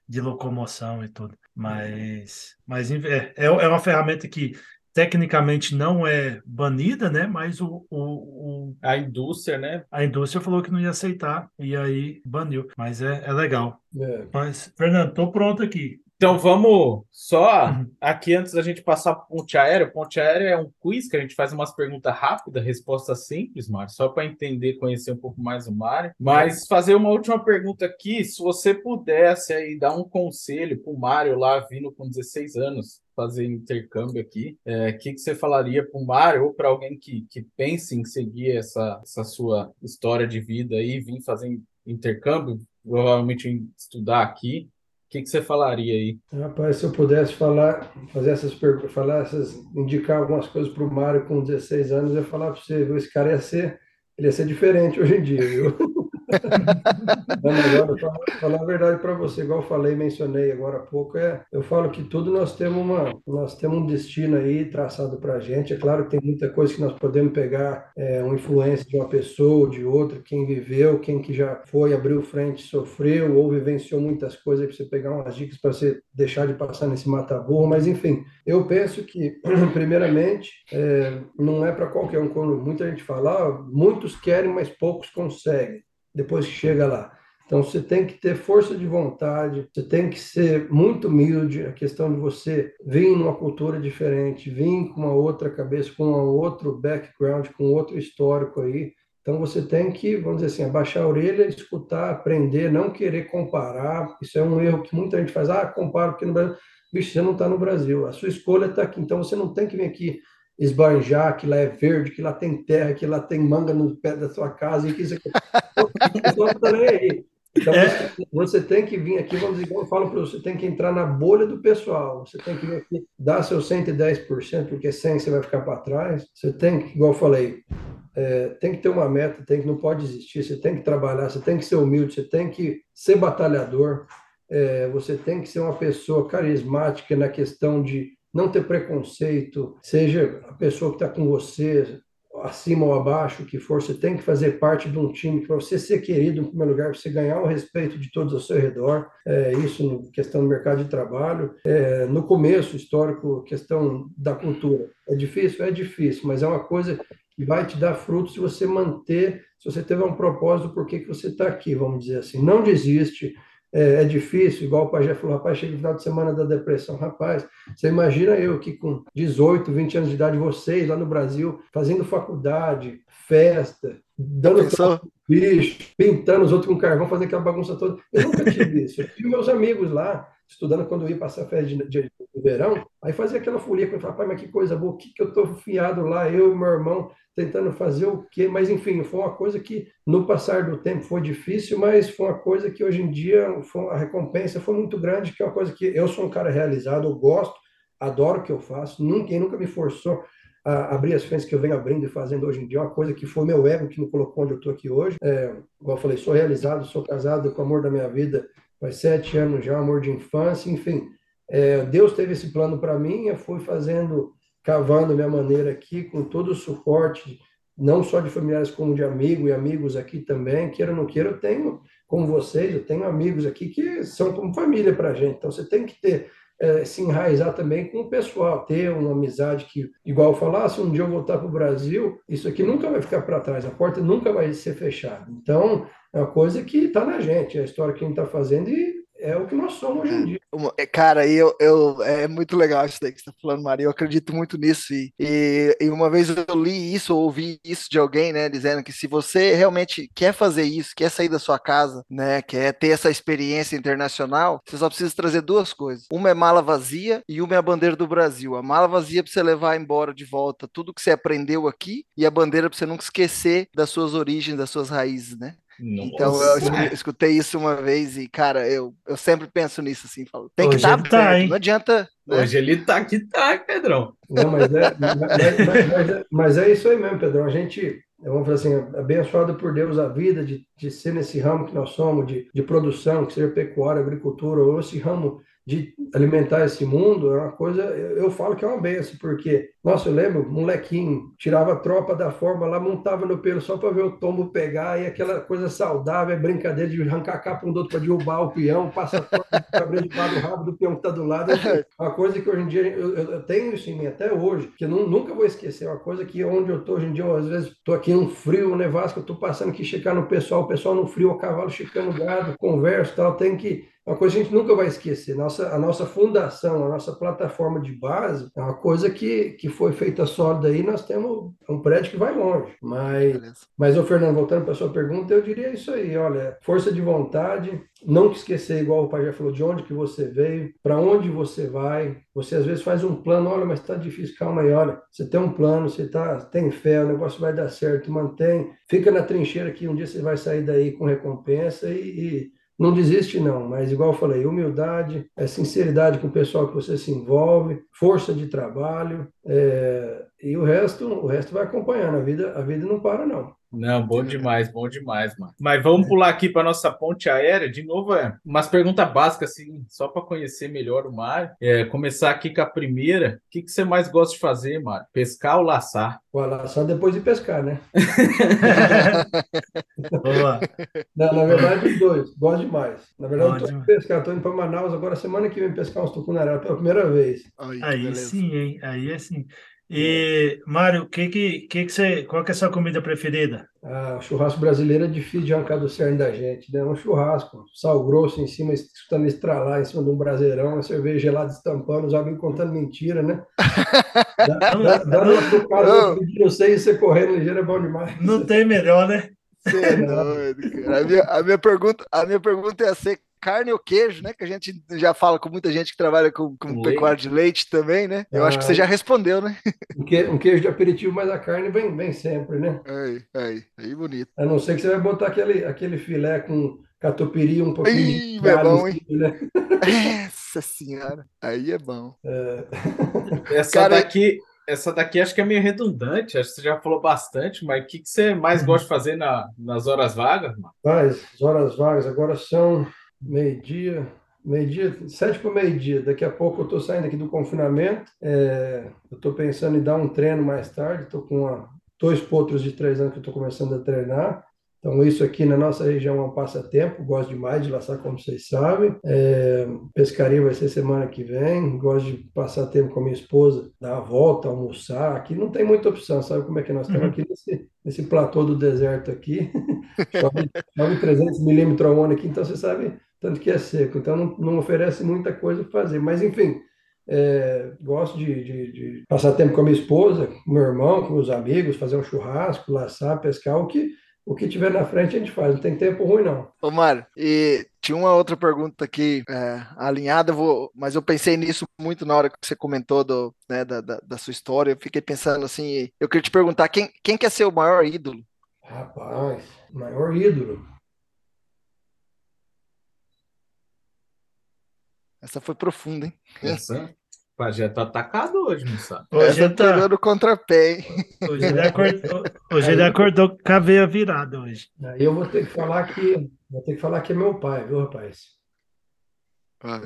de locomoção e tudo. Mas, mas é, é, é uma ferramenta que tecnicamente não é banida, né? Mas o, o, o, a indústria, né? A indústria falou que não ia aceitar e aí baniu. Mas é, é legal. É. Mas, Fernando, tô pronto aqui. Então vamos só uhum. aqui antes da gente passar para ponte aérea. Ponte aérea é um quiz que a gente faz umas perguntas rápidas, resposta simples, Mário, só para entender, conhecer um pouco mais o Mário. Mas fazer uma última pergunta aqui, se você pudesse aí dar um conselho para o Mário lá vindo com 16 anos, fazer intercâmbio aqui, o é, que, que você falaria para o Mário ou para alguém que, que pense em seguir essa, essa sua história de vida e vir fazer intercâmbio, provavelmente estudar aqui? Que, que você falaria aí? Rapaz, se eu pudesse falar, fazer essas perguntas, falar essas, indicar algumas coisas para o Mário com 16 anos, eu ia falar para você, viu? esse cara ia ser, ele ia ser diferente hoje em dia, viu? falar, falar a verdade para você, igual eu falei, mencionei agora há pouco, é, eu falo que tudo nós temos uma, nós temos um destino aí traçado para a gente. É claro que tem muita coisa que nós podemos pegar, é, uma influência de uma pessoa ou de outra, quem viveu, quem que já foi, abriu frente, sofreu ou vivenciou muitas coisas para você pegar umas dicas para você deixar de passar nesse mata-burro. Mas enfim, eu penso que primeiramente é, não é para qualquer um. Quando muita gente fala, ah, muitos querem, mas poucos conseguem depois que chega lá. Então você tem que ter força de vontade, você tem que ser muito humilde. A questão de você vir numa cultura diferente, vir com uma outra cabeça, com um outro background, com outro histórico aí. Então você tem que, vamos dizer assim, abaixar a orelha, escutar, aprender, não querer comparar. Isso é um erro que muita gente faz. Ah, compara porque no Brasil. Bicho, você não está no Brasil. A sua escolha está aqui. Então você não tem que vir aqui esbanjar que lá é verde, que lá tem terra, que lá tem manga no pé da sua casa e que isso aqui. Então, é. você, tem que vir aqui, vamos dizer, eu falo para você, tem que entrar na bolha do pessoal. Você tem que vir aqui, dar seu 110%, porque sem você vai ficar para trás. Você tem que, igual eu falei, é, tem que ter uma meta, tem que não pode desistir, você tem que trabalhar, você tem que ser humilde, você tem que ser batalhador, é, você tem que ser uma pessoa carismática na questão de não ter preconceito, seja a pessoa que está com você, acima ou abaixo que for, você tem que fazer parte de um time para você ser querido em primeiro lugar, para você ganhar o respeito de todos ao seu redor. É, isso no questão do mercado de trabalho. É, no começo histórico, questão da cultura. É difícil? É difícil, mas é uma coisa que vai te dar frutos se você manter, se você tiver um propósito, por que, que você está aqui, vamos dizer assim. Não desiste, é, é, difícil, igual o Pajé falou, rapaz, chega no final de semana da depressão. Rapaz, você imagina eu que com 18, 20 anos de idade, vocês lá no Brasil, fazendo faculdade, festa, dando bicho, pintando os outros com carvão, fazendo aquela bagunça toda. Eu nunca tive isso. Eu tive meus amigos lá, estudando quando eu ia passar férias de, de, de verão, aí fazia aquela folia, eu falava, pai, mas que coisa boa, o que, que eu estou fiado lá, eu e meu irmão, tentando fazer o quê? Mas, enfim, foi uma coisa que, no passar do tempo, foi difícil, mas foi uma coisa que, hoje em dia, a recompensa foi muito grande, que é uma coisa que eu sou um cara realizado, eu gosto, adoro o que eu faço, ninguém nunca me forçou a abrir as frentes que eu venho abrindo e fazendo hoje em dia, é uma coisa que foi meu ego que me colocou onde eu estou aqui hoje. É, igual eu falei, sou realizado, sou casado com o amor da minha vida, faz sete anos já, amor de infância, enfim. É, Deus teve esse plano para mim, eu fui fazendo, cavando minha maneira aqui, com todo o suporte, não só de familiares, como de amigo e amigos aqui também, queira ou não queira, eu tenho, como vocês, eu tenho amigos aqui que são como família para a gente, então você tem que ter é, se enraizar também com o pessoal, ter uma amizade que, igual eu falar, se um dia eu voltar para o Brasil, isso aqui nunca vai ficar para trás, a porta nunca vai ser fechada. Então, é uma coisa que está na gente, é a história que a gente está fazendo e é o que nós somos hoje em é, dia. É, cara, eu, eu, é muito legal isso daí que você está falando, Maria. Eu acredito muito nisso. E, e, e, uma vez eu li isso, ou ouvi isso de alguém, né, dizendo que se você realmente quer fazer isso, quer sair da sua casa, né, quer ter essa experiência internacional, você só precisa trazer duas coisas. Uma é mala vazia e uma é a bandeira do Brasil. A mala vazia para você levar embora de volta tudo que você aprendeu aqui e a bandeira para você nunca esquecer das suas origens, das suas raízes, né? Nossa. Então eu escutei isso uma vez e, cara, eu, eu sempre penso nisso assim, falo, tem que estar tá tá, Não adianta. Né? Hoje ele tá aqui, tá, Pedrão. Não, mas é, mas, mas, mas, é, mas é isso aí mesmo, Pedrão. A gente, vamos falar assim, abençoado por Deus a vida de, de ser nesse ramo que nós somos, de, de produção, que seja pecuária, agricultura, ou esse ramo de alimentar esse mundo é uma coisa, eu, falo que é uma benção, porque, nossa, eu lembro, molequinho, tirava a tropa da forma lá, montava no pelo só para ver o tombo pegar, e aquela coisa saudável, é brincadeira de arrancar a capa um do outro para derrubar o peão, passa a cabelo de do rabo do peão que está do lado. É uma coisa que hoje em dia eu, eu, tenho isso em mim até hoje, que eu nunca vou esquecer, uma coisa que onde eu estou hoje em dia, eu, às vezes estou aqui num frio, nevasco, eu estou passando aqui, checar no pessoal, o pessoal no frio, o cavalo checando gado, converso tal, tem que uma coisa que a gente nunca vai esquecer. Nossa, a nossa fundação, a nossa plataforma de base é uma coisa que, que foi feita sólida aí. Nós temos um prédio que vai longe. Mas, mas o Fernando, voltando para a sua pergunta, eu diria isso aí: olha, força de vontade, não esquecer, igual o pai já falou, de onde que você veio, para onde você vai. Você às vezes faz um plano, olha, mas está difícil, calma aí, olha. Você tem um plano, você tá, tem fé, o negócio vai dar certo, mantém, fica na trincheira que um dia você vai sair daí com recompensa e, e não desiste, não, mas igual eu falei, humildade, é sinceridade com o pessoal que você se envolve, força de trabalho, é, e o resto, o resto vai acompanhando. A vida, a vida não para, não. Não, bom demais, bom demais, mano. Mas vamos pular aqui para nossa ponte aérea. De novo, é umas perguntas básicas, assim, só para conhecer melhor o mar. É, começar aqui com a primeira. O que, que você mais gosta de fazer, Mário? Pescar ou laçar? O laçar depois de pescar, né? Boa. Não, na verdade, os dois. Gosto demais. Na verdade, eu tô indo pescar. Estou indo para Manaus agora, semana que vem, pescar uns tucunaré pela primeira vez. Aí sim, hein? Aí é sim. E, Mário, que que, que que você, qual que é a sua comida preferida? Ah, o churrasco brasileiro é difícil de arrancar do cerne da gente, né? Um churrasco, sal grosso em cima, escutando estralar em cima de um braseirão, uma cerveja gelada estampando, os amigos contando mentira, né? Dando uma tocada pedindo sei, você correndo ligeiro é bom demais. Não tem melhor, né? Você é doido, cara. A minha, a minha, pergunta, a minha pergunta é ser carne ou queijo, né? Que a gente já fala com muita gente que trabalha com, com pecuária de leite também, né? Eu ah, acho que você ah. já respondeu, né? Um queijo de aperitivo, mas a carne vem, vem sempre, né? Aí, aí, aí bonito. A não ser que você vai botar aquele, aquele filé com catupiry um pouquinho Ih, de é bom, hein? Né? Essa senhora, aí é bom. É... Essa Cara, daqui... Essa daqui acho que é meio redundante, acho que você já falou bastante, mas o que, que você mais uhum. gosta de fazer na, nas horas vagas, mano? Mas, as horas vagas agora são meio-dia, meio-dia, sete para meio-dia. Daqui a pouco eu estou saindo aqui do confinamento. É, eu estou pensando em dar um treino mais tarde. Estou com uma, dois potros de três anos que eu estou começando a treinar. Então, isso aqui na nossa região é um passatempo, gosto demais de laçar, como vocês sabem. É, pescaria vai ser semana que vem, gosto de passar tempo com a minha esposa, dar a volta, almoçar. Aqui não tem muita opção, sabe como é que nós estamos uhum. aqui nesse, nesse platô do deserto aqui. chove, chove 300 milímetros ao ano aqui, então você sabe tanto que é seco. Então, não, não oferece muita coisa para fazer. Mas, enfim, é, gosto de, de, de, passar tempo com a minha esposa, com meu irmão, com os amigos, fazer um churrasco, laçar, pescar, o que o que tiver na frente a gente faz, não tem tempo ruim, não. Ô, Mário, e tinha uma outra pergunta aqui é, alinhada, vou, mas eu pensei nisso muito na hora que você comentou do, né, da, da, da, sua história. Eu fiquei pensando assim, eu queria te perguntar, quem, quem quer ser o maior ídolo? Rapaz, maior ídolo. Essa foi profunda, hein? Essa? Pajé tá atacado hoje, não sabe? Hoje ele tá pegando contrapé, hein? Hoje ele acordou, hoje ele acordou com a veia virada hoje. Aí eu vou ter que falar que vou ter que falar que é meu pai, viu, rapaz? Ah.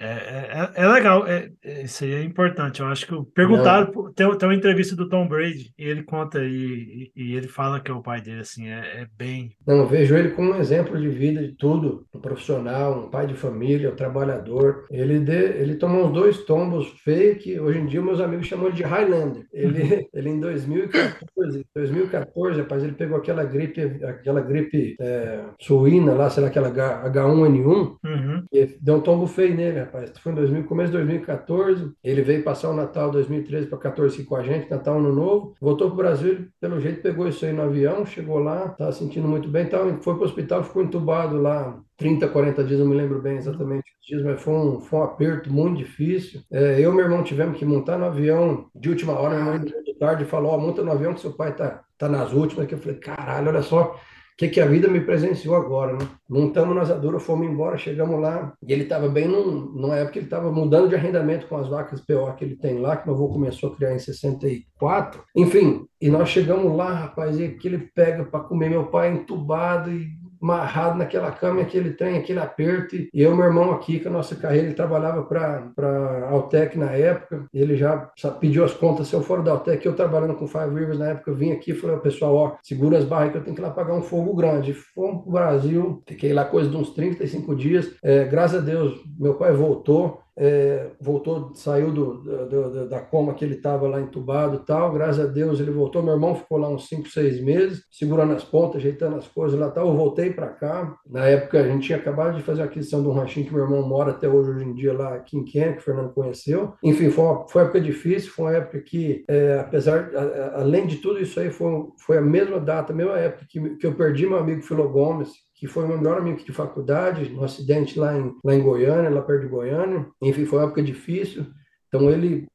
É, é, é, é legal, é, é, isso aí é importante. Eu acho que perguntaram, tem, tem uma entrevista do Tom Brady e ele conta e, e, ele fala que é o pai dele, assim, é, é, bem. Não, eu vejo ele como um exemplo de vida de tudo, um profissional, um pai de família, um trabalhador. Ele, de, ele tomou uns dois tombos feios que hoje em dia meus amigos chamam de Highlander. Ele, ele em 2014, 2014, rapaz, ele pegou aquela gripe, aquela gripe é, suína lá, sei lá, aquela H1N1, uhum. e deu um tombo feio nele, rapaz. Foi em 2000, começo de 2014. Ele veio passar o Natal 2013 para 14 aqui com a gente, Natal Ano Novo. Voltou para o Brasil, pelo jeito pegou isso aí no avião, chegou lá, estava sentindo muito bem, então foi para o hospital, ficou entubado lá 30, 40 dias, não me lembro bem exatamente os dias, mas foi um, foi um aperto muito difícil. É, eu e meu irmão tivemos que montar no avião de última hora, minha mãe de tarde falou, monta no avião que seu pai tá, tá nas últimas, que eu falei, caralho, olha só, que, que a vida me presenciou agora, né? Montamos na asadura, fomos embora, chegamos lá, e ele estava bem num, numa época que ele estava mudando de arrendamento com as vacas PO que ele tem lá, que meu avô começou a criar em 64. Enfim, e nós chegamos lá, rapaz, e que ele pega para comer meu pai entubado e amarrado naquela cama, aquele trem, aquele aperto. E eu, meu irmão aqui, com a nossa carreira, ele trabalhava para Altec na época, ele já pediu as contas, se eu for da Altec, eu trabalhando com Five Rivers na época, eu vim aqui e falei, pessoal, ó, segura as barras que eu tenho que ir lá pagar um fogo grande. Fomos para o Brasil, fiquei lá coisa de uns 35 dias. É, graças a Deus, meu pai voltou, é, voltou, saiu do, do, da coma que ele estava lá entubado tal. Graças a Deus ele voltou. Meu irmão ficou lá uns 5, 6 meses, segurando as pontas, ajeitando as coisas lá tal. Eu voltei para cá. Na época a gente tinha acabado de fazer a aquisição de um ranchinho que meu irmão mora até hoje, hoje em dia, lá aqui em Kenya, que o Fernando conheceu. Enfim, foi uma, foi uma época difícil, foi uma época que, é, apesar, a, a, além de tudo isso aí, foi, foi a mesma data, a mesma época que, que eu perdi meu amigo Filo Gomes, que foi meu melhor amigo de faculdade, no acidente lá em, lá em Goiânia, lá perto de Goiânia. Enfim, foi uma época difícil. Então, ele,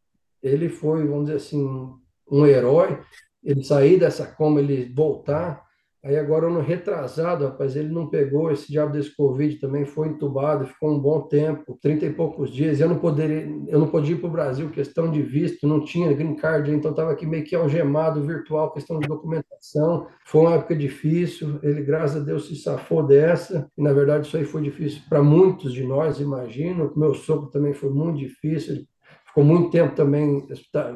ele foi, vamos dizer assim, um herói. Ele sair dessa coma, ele voltar Aí agora, no retrasado, rapaz, ele não pegou esse diabo desse Covid também, foi entubado, ficou um bom tempo, 30 e poucos dias. Eu não poderia, eu não podia ir para o Brasil, questão de visto, não tinha green card, então estava aqui meio que algemado virtual, questão de documentação. Foi uma época difícil, ele, graças a Deus, se safou dessa. E, na verdade, isso aí foi difícil para muitos de nós, imagino. Meu sogro também foi muito difícil, ficou muito tempo também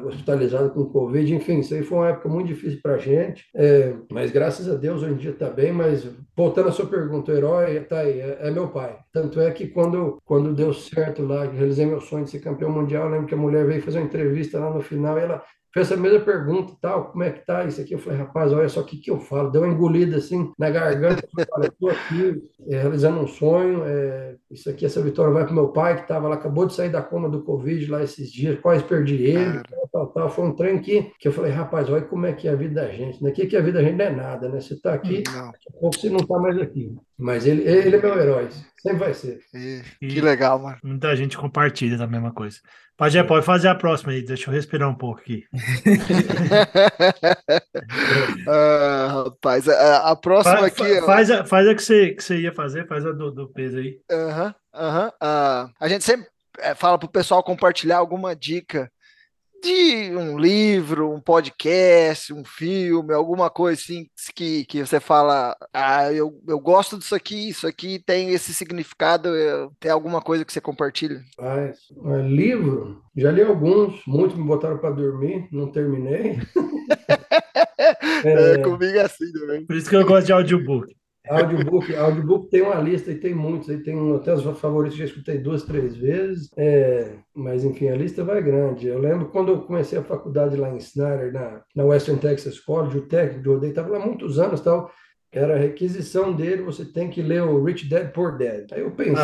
hospitalizado com Covid, enfim, isso aí foi uma época muito difícil para a gente, é, mas graças a Deus hoje em dia está bem, mas voltando à sua pergunta, o herói está aí, é, é, meu pai. Tanto é que quando, quando deu certo lá, realizei meu sonho de ser campeão mundial, lembro que a mulher veio fazer uma entrevista lá no final e ela fez essa mesma pergunta tal, como é que tá isso aqui? Eu falei, rapaz, olha só o que, que eu falo. Deu uma engolida assim na garganta. Eu falei, estou aqui é, realizando um sonho. É, isso aqui, essa vitória vai para meu pai, que estava lá, acabou de sair da coma do Covid lá esses dias, quase perdi ele, tal, tal, tal. Foi um trem que, que eu falei, rapaz, olha como é que é a vida da gente. Né? Que, que a vida da gente não é nada, né? Você está aqui, não. daqui a pouco você não está mais aqui. Mas ele, ele é meu herói, sempre vai ser. E, que legal, mano. Muita gente compartilha da mesma coisa. Pajé, pode fazer a próxima aí, deixa eu respirar um pouco aqui. uh, rapaz, a, a próxima faz, aqui. Faz, a, faz a que você, que você ia fazer, faz a do, do peso aí. Aham, uh aham. uh, a gente sempre é, fala para o pessoal compartilhar alguma dica de um livro, um podcast, um filme, alguma coisa assim que, que você fala, ah, eu, eu gosto disso aqui, isso aqui tem esse significado, eu, tem alguma coisa que você compartilha? Ah, livro, já li alguns, muitos me botaram para dormir, não terminei. é, é, comigo é assim também. Por isso que eu gosto de audiobook. Audiobook, audiobook tem uma lista e tem muitos, aí tem até os favoritos que já escutei duas, três vezes, é, mas enfim, a lista vai grande. Eu lembro quando eu comecei a faculdade lá em Snyder, na, na Western Texas College, o técnico de rodeio, estava lá há muitos anos tal, era a requisição dele, você tem que ler o Rich Dad Poor Dad. Aí eu pensei,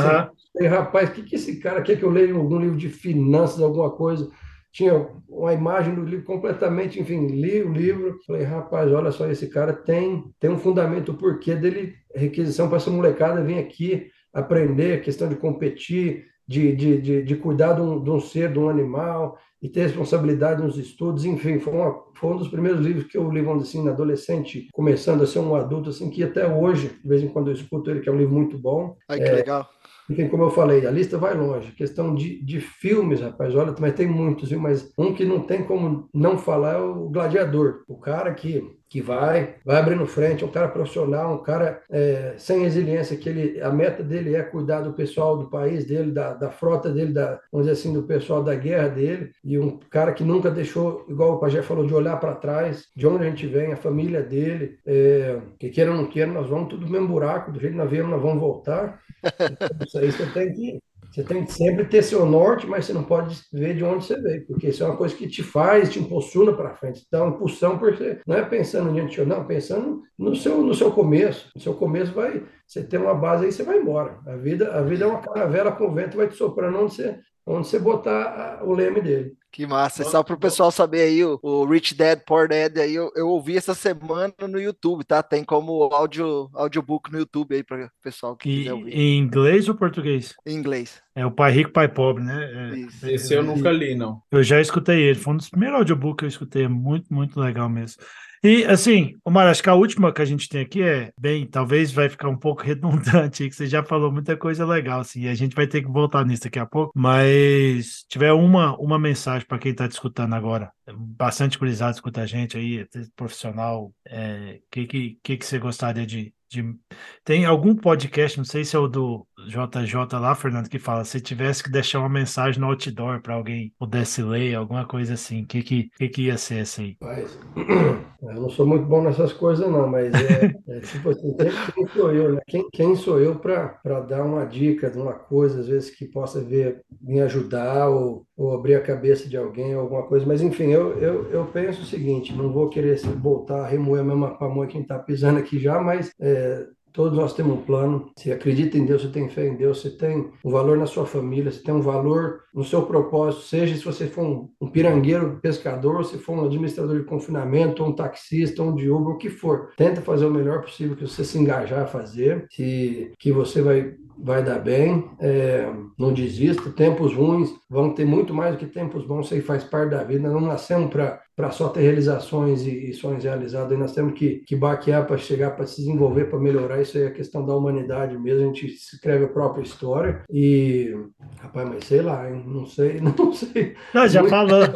uhum. rapaz, o que, que esse cara quer que eu leia algum livro de finanças, alguma coisa? Tinha uma imagem do livro completamente, enfim, li o livro, falei, rapaz, olha só, esse cara tem, tem um fundamento, o porquê dele, requisição para essa molecada vir aqui aprender, a questão de competir, de, de, de, de cuidar de um, de um, ser, de um animal, e ter responsabilidade nos estudos, enfim, foi, uma, foi um dos primeiros livros que eu li, vamos dizer assim, adolescente, começando a ser um adulto, assim, que até hoje, de vez em quando eu escuto ele, que é um livro muito bom. Ai, que é, legal. Enfim, como eu falei, a lista vai longe. Questão de, de filmes, rapaz, olha, mas tem muitos, viu? Mas um que não tem como não falar é o Gladiador. O cara que que vai, vai abrindo frente, é um cara profissional, um cara é, sem resiliência, que ele, a meta dele é cuidar do pessoal do país dele, da, da frota dele, da, vamos dizer assim, do pessoal da guerra dele, e um cara que nunca deixou, igual o Pajé falou, de olhar para trás, de onde a gente vem, a família dele, é, que queira ou não queira, nós vamos tudo no mesmo buraco, do jeito que nós viemos, nós vamos voltar. Então, isso aí você tem que você tem que sempre ter seu norte, mas você não pode ver de onde você veio, porque isso é uma coisa que te faz, te impulsiona para frente, uma impulsão, porque não é pensando em diante, não, pensando no seu, no seu começo. No seu começo vai, você tem uma base aí, você vai embora. A vida, a vida é uma caravela com vento, vai te soprando onde você, onde você botar o leme dele. Que massa. Só para o pessoal saber aí, o, o, Rich Dad, Poor Dad, aí eu, eu ouvi essa semana no YouTube, tá? Tem como áudio, audiobook no YouTube aí para o pessoal que e, quiser ouvir. Em inglês ou português? Em inglês. É o Pai Rico, Pai Pobre, né? É, Esse eu nunca li, não. Eu já escutei ele. Foi um dos primeiros audiobooks que eu escutei. É muito, muito legal mesmo. E assim, Omar, acho que a última que a gente tem aqui é, bem, talvez vai ficar um pouco redundante, que você já falou muita coisa legal, assim, e a gente vai ter que voltar nisso daqui a pouco, mas tiver uma, uma mensagem para quem está te escutando agora, bastante curiosidade de escutar a gente aí, profissional, o é, que, que, que, que você gostaria de, de, Tem algum podcast, não sei se é o do JJ lá, Fernando, que fala: se tivesse que deixar uma mensagem no outdoor para alguém pudesse ler, alguma coisa assim, o que, que, que, que ia ser aí? Mas, eu não sou muito bom nessas coisas, não, mas é, é tipo assim: quem, sou eu, né? Quem, quem sou eu para dar uma dica de uma coisa, às vezes, que possa ver, me ajudar ou, ou abrir a cabeça de alguém, alguma coisa, mas enfim, eu, eu, eu penso o seguinte: não vou querer voltar a remoer a mesma pamonha que está pisando aqui já, mas. É, Todos nós temos um plano. Se acredita em Deus, você tem fé em Deus, você tem um valor na sua família, você tem um valor no seu propósito, seja se você for um, um pirangueiro, pescador, se for um administrador de confinamento, ou um taxista, ou um de Uber, o que for. Tenta fazer o melhor possível que você se engajar a fazer, que, que você vai vai dar bem, é, não desista. Tempos ruins vão ter muito mais do que tempos bons, isso aí faz parte da vida. Não nascemos para só ter realizações e, e, sonhos realizados, aí nós temos que, que baquear para chegar, para se desenvolver, para melhorar. Isso aí é questão da humanidade mesmo, a gente escreve a própria história. E, rapaz, mas sei lá, hein? não sei, não sei. Não, já muito, falou.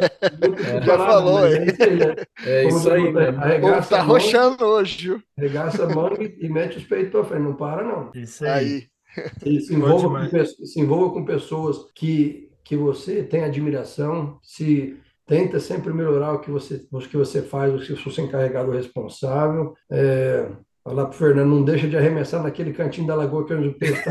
É, já falou, é isso aí. Né? É isso aí, né? Arregaça tá roxando hoje, viu? Arregaça a mão e, e mete os peitos para frente, não para não. Isso aí. aí. Se, se, envolva com, se envolva com pessoas que, que você tem admiração, se tenta sempre melhorar o que você, o que você faz, o que você é encarregado responsável. É, falar para o Fernando, não deixa de arremessar naquele cantinho da lagoa que é onde o peixe está.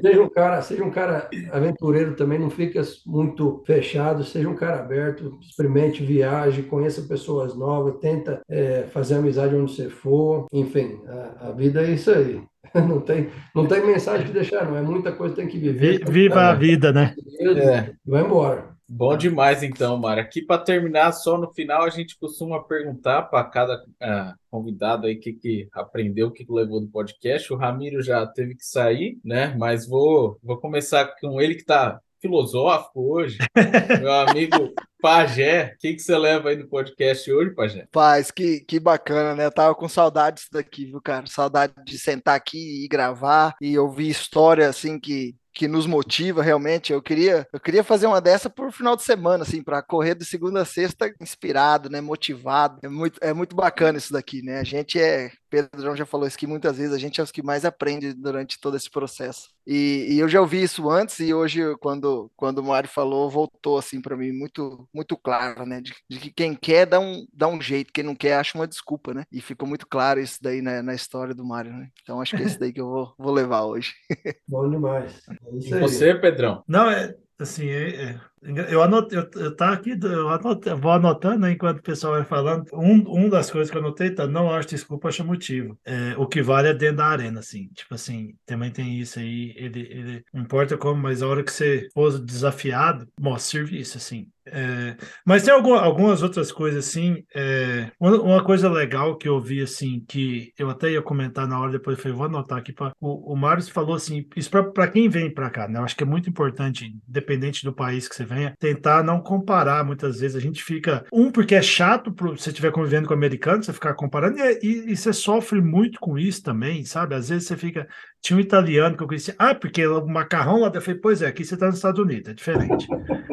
seja um cara, seja um cara aventureiro também, não fica muito fechado, seja um cara aberto, experimente, viaje, conheça pessoas novas, tenta é, fazer amizade onde você for. Enfim, a, a vida é isso aí. Não tem, não tem mensagem que deixar, não. É muita coisa que tem que viver. Viva a vida, né? É. Vai embora. Bom demais, então, Mara. Aqui para terminar, só no final, a gente costuma perguntar para cada uh, convidado aí o que, que aprendeu, o que, que levou do podcast. O Ramiro já teve que sair, né? Mas vou, vou começar com ele que está filosófico hoje, meu amigo Pajé. O que, que você leva aí do podcast hoje, Pajé? Paz, que, que bacana, né? Eu tava com saudades daqui, viu, cara? Saudade de sentar aqui e gravar e ouvir história assim que que nos motiva realmente. Eu queria, eu queria fazer uma dessa por final de semana, assim, para correr de segunda a sexta inspirado, né? Motivado. É muito, é muito bacana isso daqui, né? A gente é Pedro já falou isso que muitas vezes a gente é os que mais aprende durante todo esse processo. E, e eu já ouvi isso antes e hoje, quando, quando o Mário falou, voltou assim para mim muito muito claro, né? De, de, que quem quer dá um, dá um jeito, quem não quer acha uma desculpa, né? E ficou muito claro isso daí na, na história do Mário, né? Então acho que é esse daí que eu vou, vou levar hoje. Bom demais. É e você, Pedrão? Não, é, assim, é, é, eu anotei, eu, eu tá aqui, eu anotei, vou anotando né, enquanto o pessoal vai falando. Um, um das coisas que eu anotei, tá, não acho desculpa, acho motivo. É, o que vale é dentro da arena, assim. Tipo assim, também tem isso aí, ele, ele não importa como, mas a hora que você for desafiado, mostra serviço, assim. É, mas tem algum, algumas outras coisas assim. É, uma, coisa legal que eu vi assim, que eu até ia comentar na hora, depois eu falei, vou anotar aqui. Pra, o, o Mário falou assim: isso para quem vem para cá, né? Eu acho que é muito importante, independente do país que você venha, tentar não comparar. Muitas vezes a gente fica. Um, porque é chato para você estiver convivendo com americano, você ficar comparando, e, e, e, você sofre muito com isso também, sabe? Às vezes você fica. Tinha um italiano que eu conheci, ah, porque o macarrão lá, eu falei, pois é, aqui você está nos Estados Unidos, é diferente.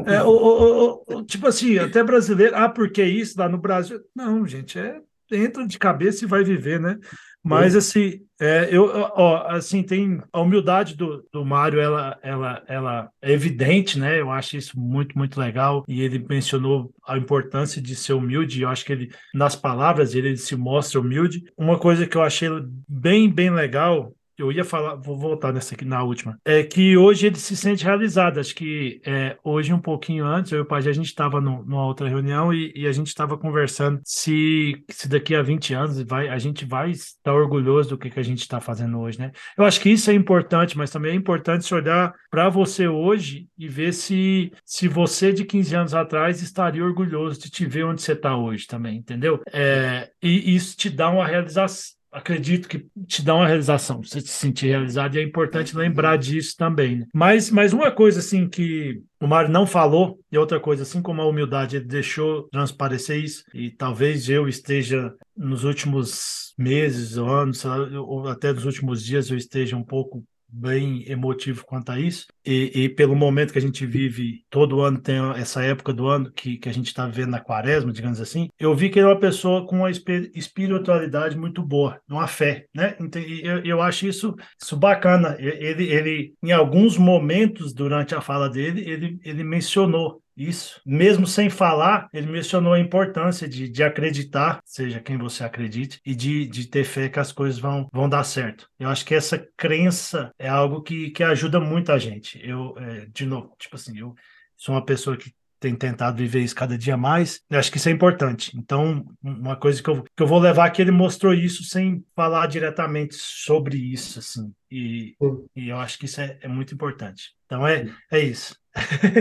É, o, o, o, tipo assim, até brasileiro, ah, porque isso lá no Brasil? Não, gente, é entra de cabeça e vai viver, né? Mas assim, é, eu, ó, assim tem a humildade do, do Mário, ela, ela, ela é evidente, né? Eu acho isso muito, muito legal. E ele mencionou a importância de ser humilde. Eu acho que ele, nas palavras, ele se mostra humilde. Uma coisa que eu achei bem, bem legal eu ia falar, vou voltar nessa aqui na última, é que hoje ele se sente realizado. Acho que é, hoje, um pouquinho antes, eu e o Pajé, a gente estava numa outra reunião e, e a gente estava conversando se, se daqui a 20 anos vai, a gente vai estar orgulhoso do que, que a gente está fazendo hoje, né? Eu acho que isso é importante, mas também é importante se olhar para você hoje e ver se, se você de 15 anos atrás estaria orgulhoso de te ver onde você está hoje também, entendeu? É, e isso te dá uma realização acredito que te dá uma realização, você se sentir realizado, e é importante lembrar disso também. Né? Mas, mas uma coisa assim que o Mário não falou, e outra coisa, assim como a humildade, ele deixou transparecer isso, e talvez eu esteja nos últimos meses ou anos, ou até nos últimos dias, eu esteja um pouco bem emotivo quanto a isso. E, e, pelo momento que a gente vive, todo ano tem essa época do ano que, que a gente está vivendo na quaresma, digamos assim, eu vi que ele é uma pessoa com uma espiritualidade muito boa, uma fé, né? Eu, eu acho isso, isso bacana. Ele, ele, em alguns momentos durante a fala dele, ele, ele mencionou isso. Mesmo sem falar, ele mencionou a importância de, de acreditar, seja quem você acredite, e de, de ter fé que as coisas vão, vão dar certo. Eu acho que essa crença é algo que, que ajuda muito a gente. Eu, é, de novo, tipo assim, eu sou uma pessoa que tem tentado viver isso cada dia mais. Eu acho que isso é importante. Então, uma coisa que eu, que eu vou levar é que ele mostrou isso sem falar diretamente sobre isso, assim. E, e eu acho que isso é, é muito importante. Então, é, é isso.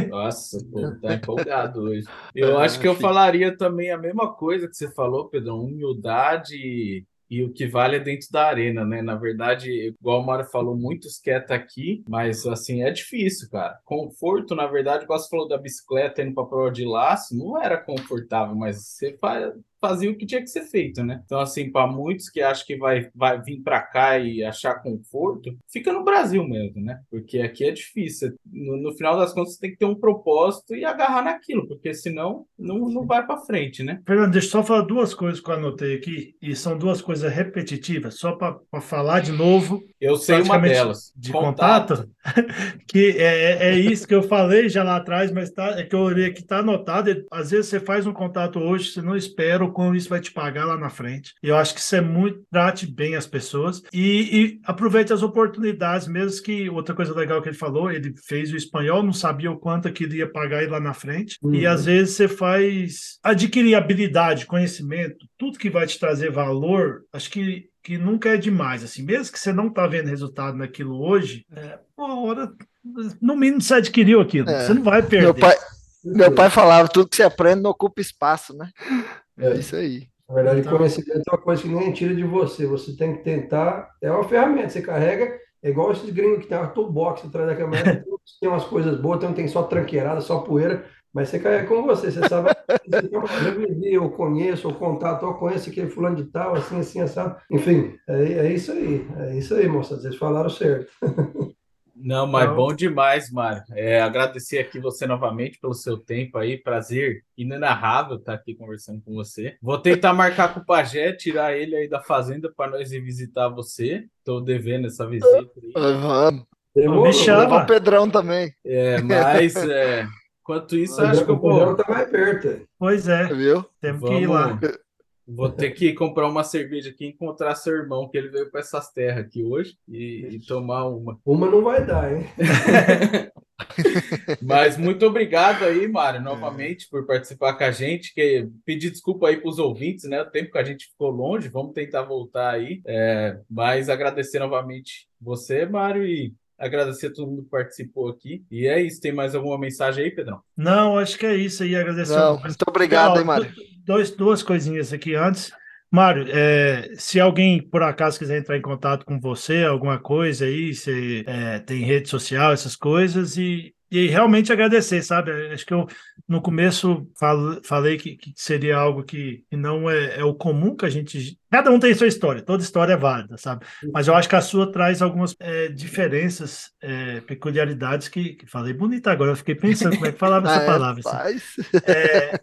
Nossa, pô, tá empolgado hoje. Eu acho que eu falaria também a mesma coisa que você falou, Pedro, humildade e o que vale é dentro da arena, né? Na verdade, igual o Mário falou, muitos querem estar aqui, mas assim, é difícil, cara. Conforto, na verdade, igual você falou da bicicleta indo para prova de laço, não era confortável, mas você faz, fazia o que tinha que ser feito, né? Então, assim, para muitos que acham que vai, vai vir para cá e achar conforto, fica no Brasil mesmo, né? Porque aqui é difícil. No, no, final das contas, você tem que ter um propósito e agarrar naquilo, porque senão não, não vai para frente, né? Fernando, deixa eu só falar duas coisas que eu anotei aqui, e são duas coisas repetitivas, só para falar de novo. Eu sei uma delas. De contato, contato que é, é, é isso que eu falei já lá atrás, mas tá, é que eu olhei aqui, tá anotado. Às vezes você faz um contato hoje, você não espera o quão isso vai te pagar lá na frente. E eu acho que isso é muito. Trate bem as pessoas e, e aproveite as oportunidades, mesmo que outra coisa legal que ele falou, ele fez o espanhol, não sabia o quanto que ele ia pagar lá na frente. Uhum. E às vezes você faz adquirir habilidade, conhecimento, tudo que vai te trazer valor, acho que que nunca é demais, assim, mesmo que você não está vendo resultado naquilo hoje, é, uma hora, no mínimo você adquiriu aquilo, é. você não vai perder. Meu pai, meu pai falava, tudo que você aprende não ocupa espaço, né? É isso aí. Na verdade, então... conhecimento é uma coisa que ninguém tira de você. Você tem que tentar. É uma ferramenta. Você carrega. É igual esses gringos que tem uma toolbox atrás da câmera. tem umas coisas boas, tem, tem só tranqueirada, só poeira. Mas você carrega com você. Você sabe. eu vivi, eu conheço, eu contato, eu conheço aquele fulano de tal, assim, assim, assim. Enfim, é, é isso aí. É isso aí, moça. Vocês falaram certo. Não, mas então... bom demais, Mário. É, agradecer aqui você novamente pelo seu tempo aí. Prazer inenarrável estar aqui conversando com você. Vou tentar marcar com o Pajé, tirar ele aí da fazenda para nós ir visitar você. Estou devendo essa visita aí. Vamos. Me chama. o Pedrão também. É, mas é, enquanto isso, acho que eu vou. Tá mais perto. Pois é. Viu? Temos Vamos... que ir lá. Vou ter que comprar uma cerveja aqui e encontrar seu irmão, que ele veio para essas terras aqui hoje, e, e, tomar uma. Uma não vai dar, hein? Mas muito obrigado aí, Mário, novamente, por participar com a gente. Que, pedir desculpa aí para os ouvintes, né? O tempo que a gente ficou longe, vamos tentar voltar aí. É, mas agradecer novamente você, Mário, e agradecer a todo mundo que participou aqui. E é isso. Tem mais alguma mensagem aí, Pedrão? Não, acho que é isso aí. Agradecer. Não, muito obrigado, hein, Mário. Dois, duas coisinhas aqui antes. Mário, é, se alguém por acaso quiser entrar em contato com você, alguma coisa aí, você é, tem rede social, essas coisas, e e realmente agradecer, sabe? Acho que eu no começo falo, falei que, que, seria algo que, que não é, é, o comum que a gente. Cada um tem sua história, toda história é válida, sabe? Mas eu acho que a sua traz algumas é, diferenças, é, peculiaridades que, que, Falei bonita agora, eu fiquei pensando como é que falava essa ah, é, palavra. Assim. É,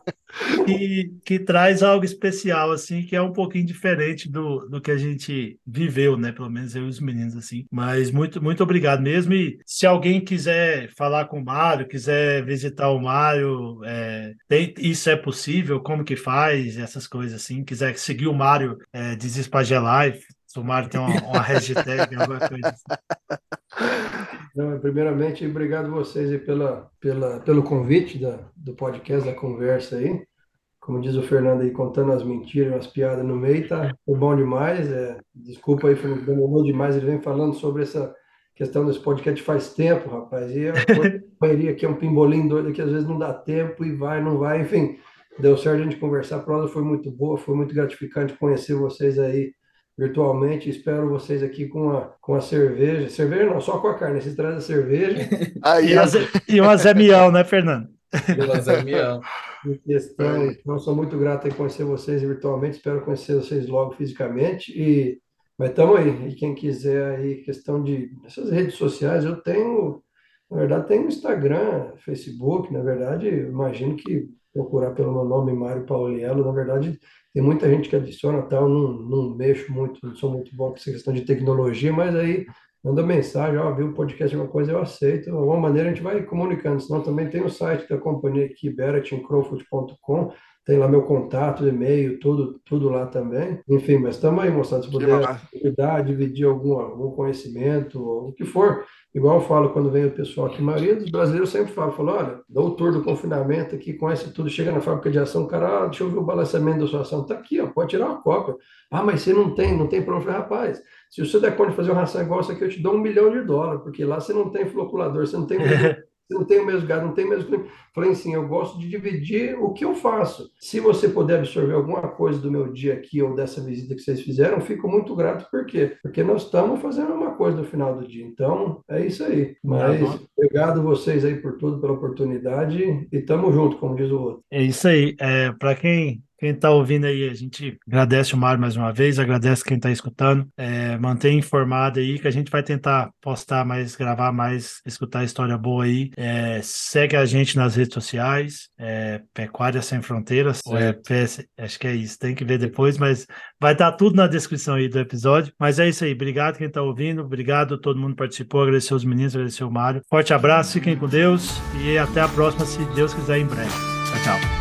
que, que traz algo especial, assim, que é um pouquinho diferente do, do que a gente viveu, né? Pelo menos eu e os meninos, assim. Mas muito, muito obrigado mesmo. E se alguém quiser falar com o Mário, quiser visitar o Mário, é, tem, isso é possível? Como que faz? Essas coisas assim. Quiser seguir o Mário, é, se o Mário tem uma, uma hashtag, alguma coisa assim. Não, primeiramente, obrigado vocês aí pela, pela, pelo convite da, do podcast, da conversa aí. Como diz o Fernando aí, contando as mentiras, as piadas no meio, tá foi bom demais. É, desculpa aí, demorou demais. Ele vem falando sobre essa questão desse podcast faz tempo, rapaz. E a maioria aqui é um pimbolim doido que às vezes não dá tempo e vai, não vai. Enfim, deu certo a gente conversar. A prosa foi muito boa, foi muito gratificante conhecer vocês aí virtualmente. Espero vocês aqui com a, com a cerveja. Cerveja não, só com a carne. Vocês trazem a cerveja. Aí, e, uma Zé Mião, né, Fernando? E uma Zé Mião. Questão, então, sou muito grato em conhecer vocês virtualmente. Espero conhecer vocês logo fisicamente. E, mas estamos aí. E quem quiser aí, questão de essas redes sociais, eu tenho, na verdade, tenho Instagram, Facebook. Na verdade, imagino que procurar pelo meu nome, Mário Pauliello, na verdade, tem muita gente que adiciona tal, não, não mexo muito, não sou muito bom com essa questão de tecnologia, mas aí manda mensagem, ó, viu o podcast alguma coisa, eu aceito. De alguma maneira a gente vai comunicando, senão também tem o site da companhia aqui, beratinCrowfoot.com, tem lá meu contato, e-mail, tudo, tudo lá também. Enfim, mas estamos aí, moçada, se puder ajudar, dividir algum, algum conhecimento, ou o que for, Igual eu falo quando vem o pessoal aqui, a maioria dos brasileiros sempre fala, fala, olha, doutor do confinamento aqui, conhece tudo, chega na fábrica de ação, cara, ah, deixa eu ver o balanceamento da sua ação, tá aqui, ó, pode tirar uma cópia. Ah, mas você não tem, não tem onde, rapaz, se você der conta de fazer uma ração igual essa aqui, eu te dou um milhão de dólares, porque lá você não tem floculador, você não tem não tem o mesmo gado, não tem o mesmo clima. Falei assim, eu gosto de dividir o que eu faço. Se você puder absorver alguma coisa do meu dia aqui ou dessa visita que vocês fizeram, fico muito grato. Por quê? Porque nós estamos fazendo uma coisa no final do dia. Então, é isso aí. Mas obrigado vocês aí por tudo, pela oportunidade e tamo junto, como diz o outro. É isso aí. É, Para quem quem está ouvindo aí, a gente agradece o Mário mais uma vez, agradece quem está escutando. É, mantém informado aí que a gente vai tentar postar mais, gravar mais, escutar história boa aí. É, segue a gente nas redes sociais, é, Pecuária Sem Fronteiras. É, PS, acho que é isso, tem que ver depois, mas vai estar tá tudo na descrição aí do episódio. Mas é isso aí, obrigado quem está ouvindo, obrigado a todo mundo que participou, agradecer os meninos, agradecer o Mário. Forte abraço, fiquem com Deus e até a próxima, se Deus quiser, em breve. Tchau, tchau.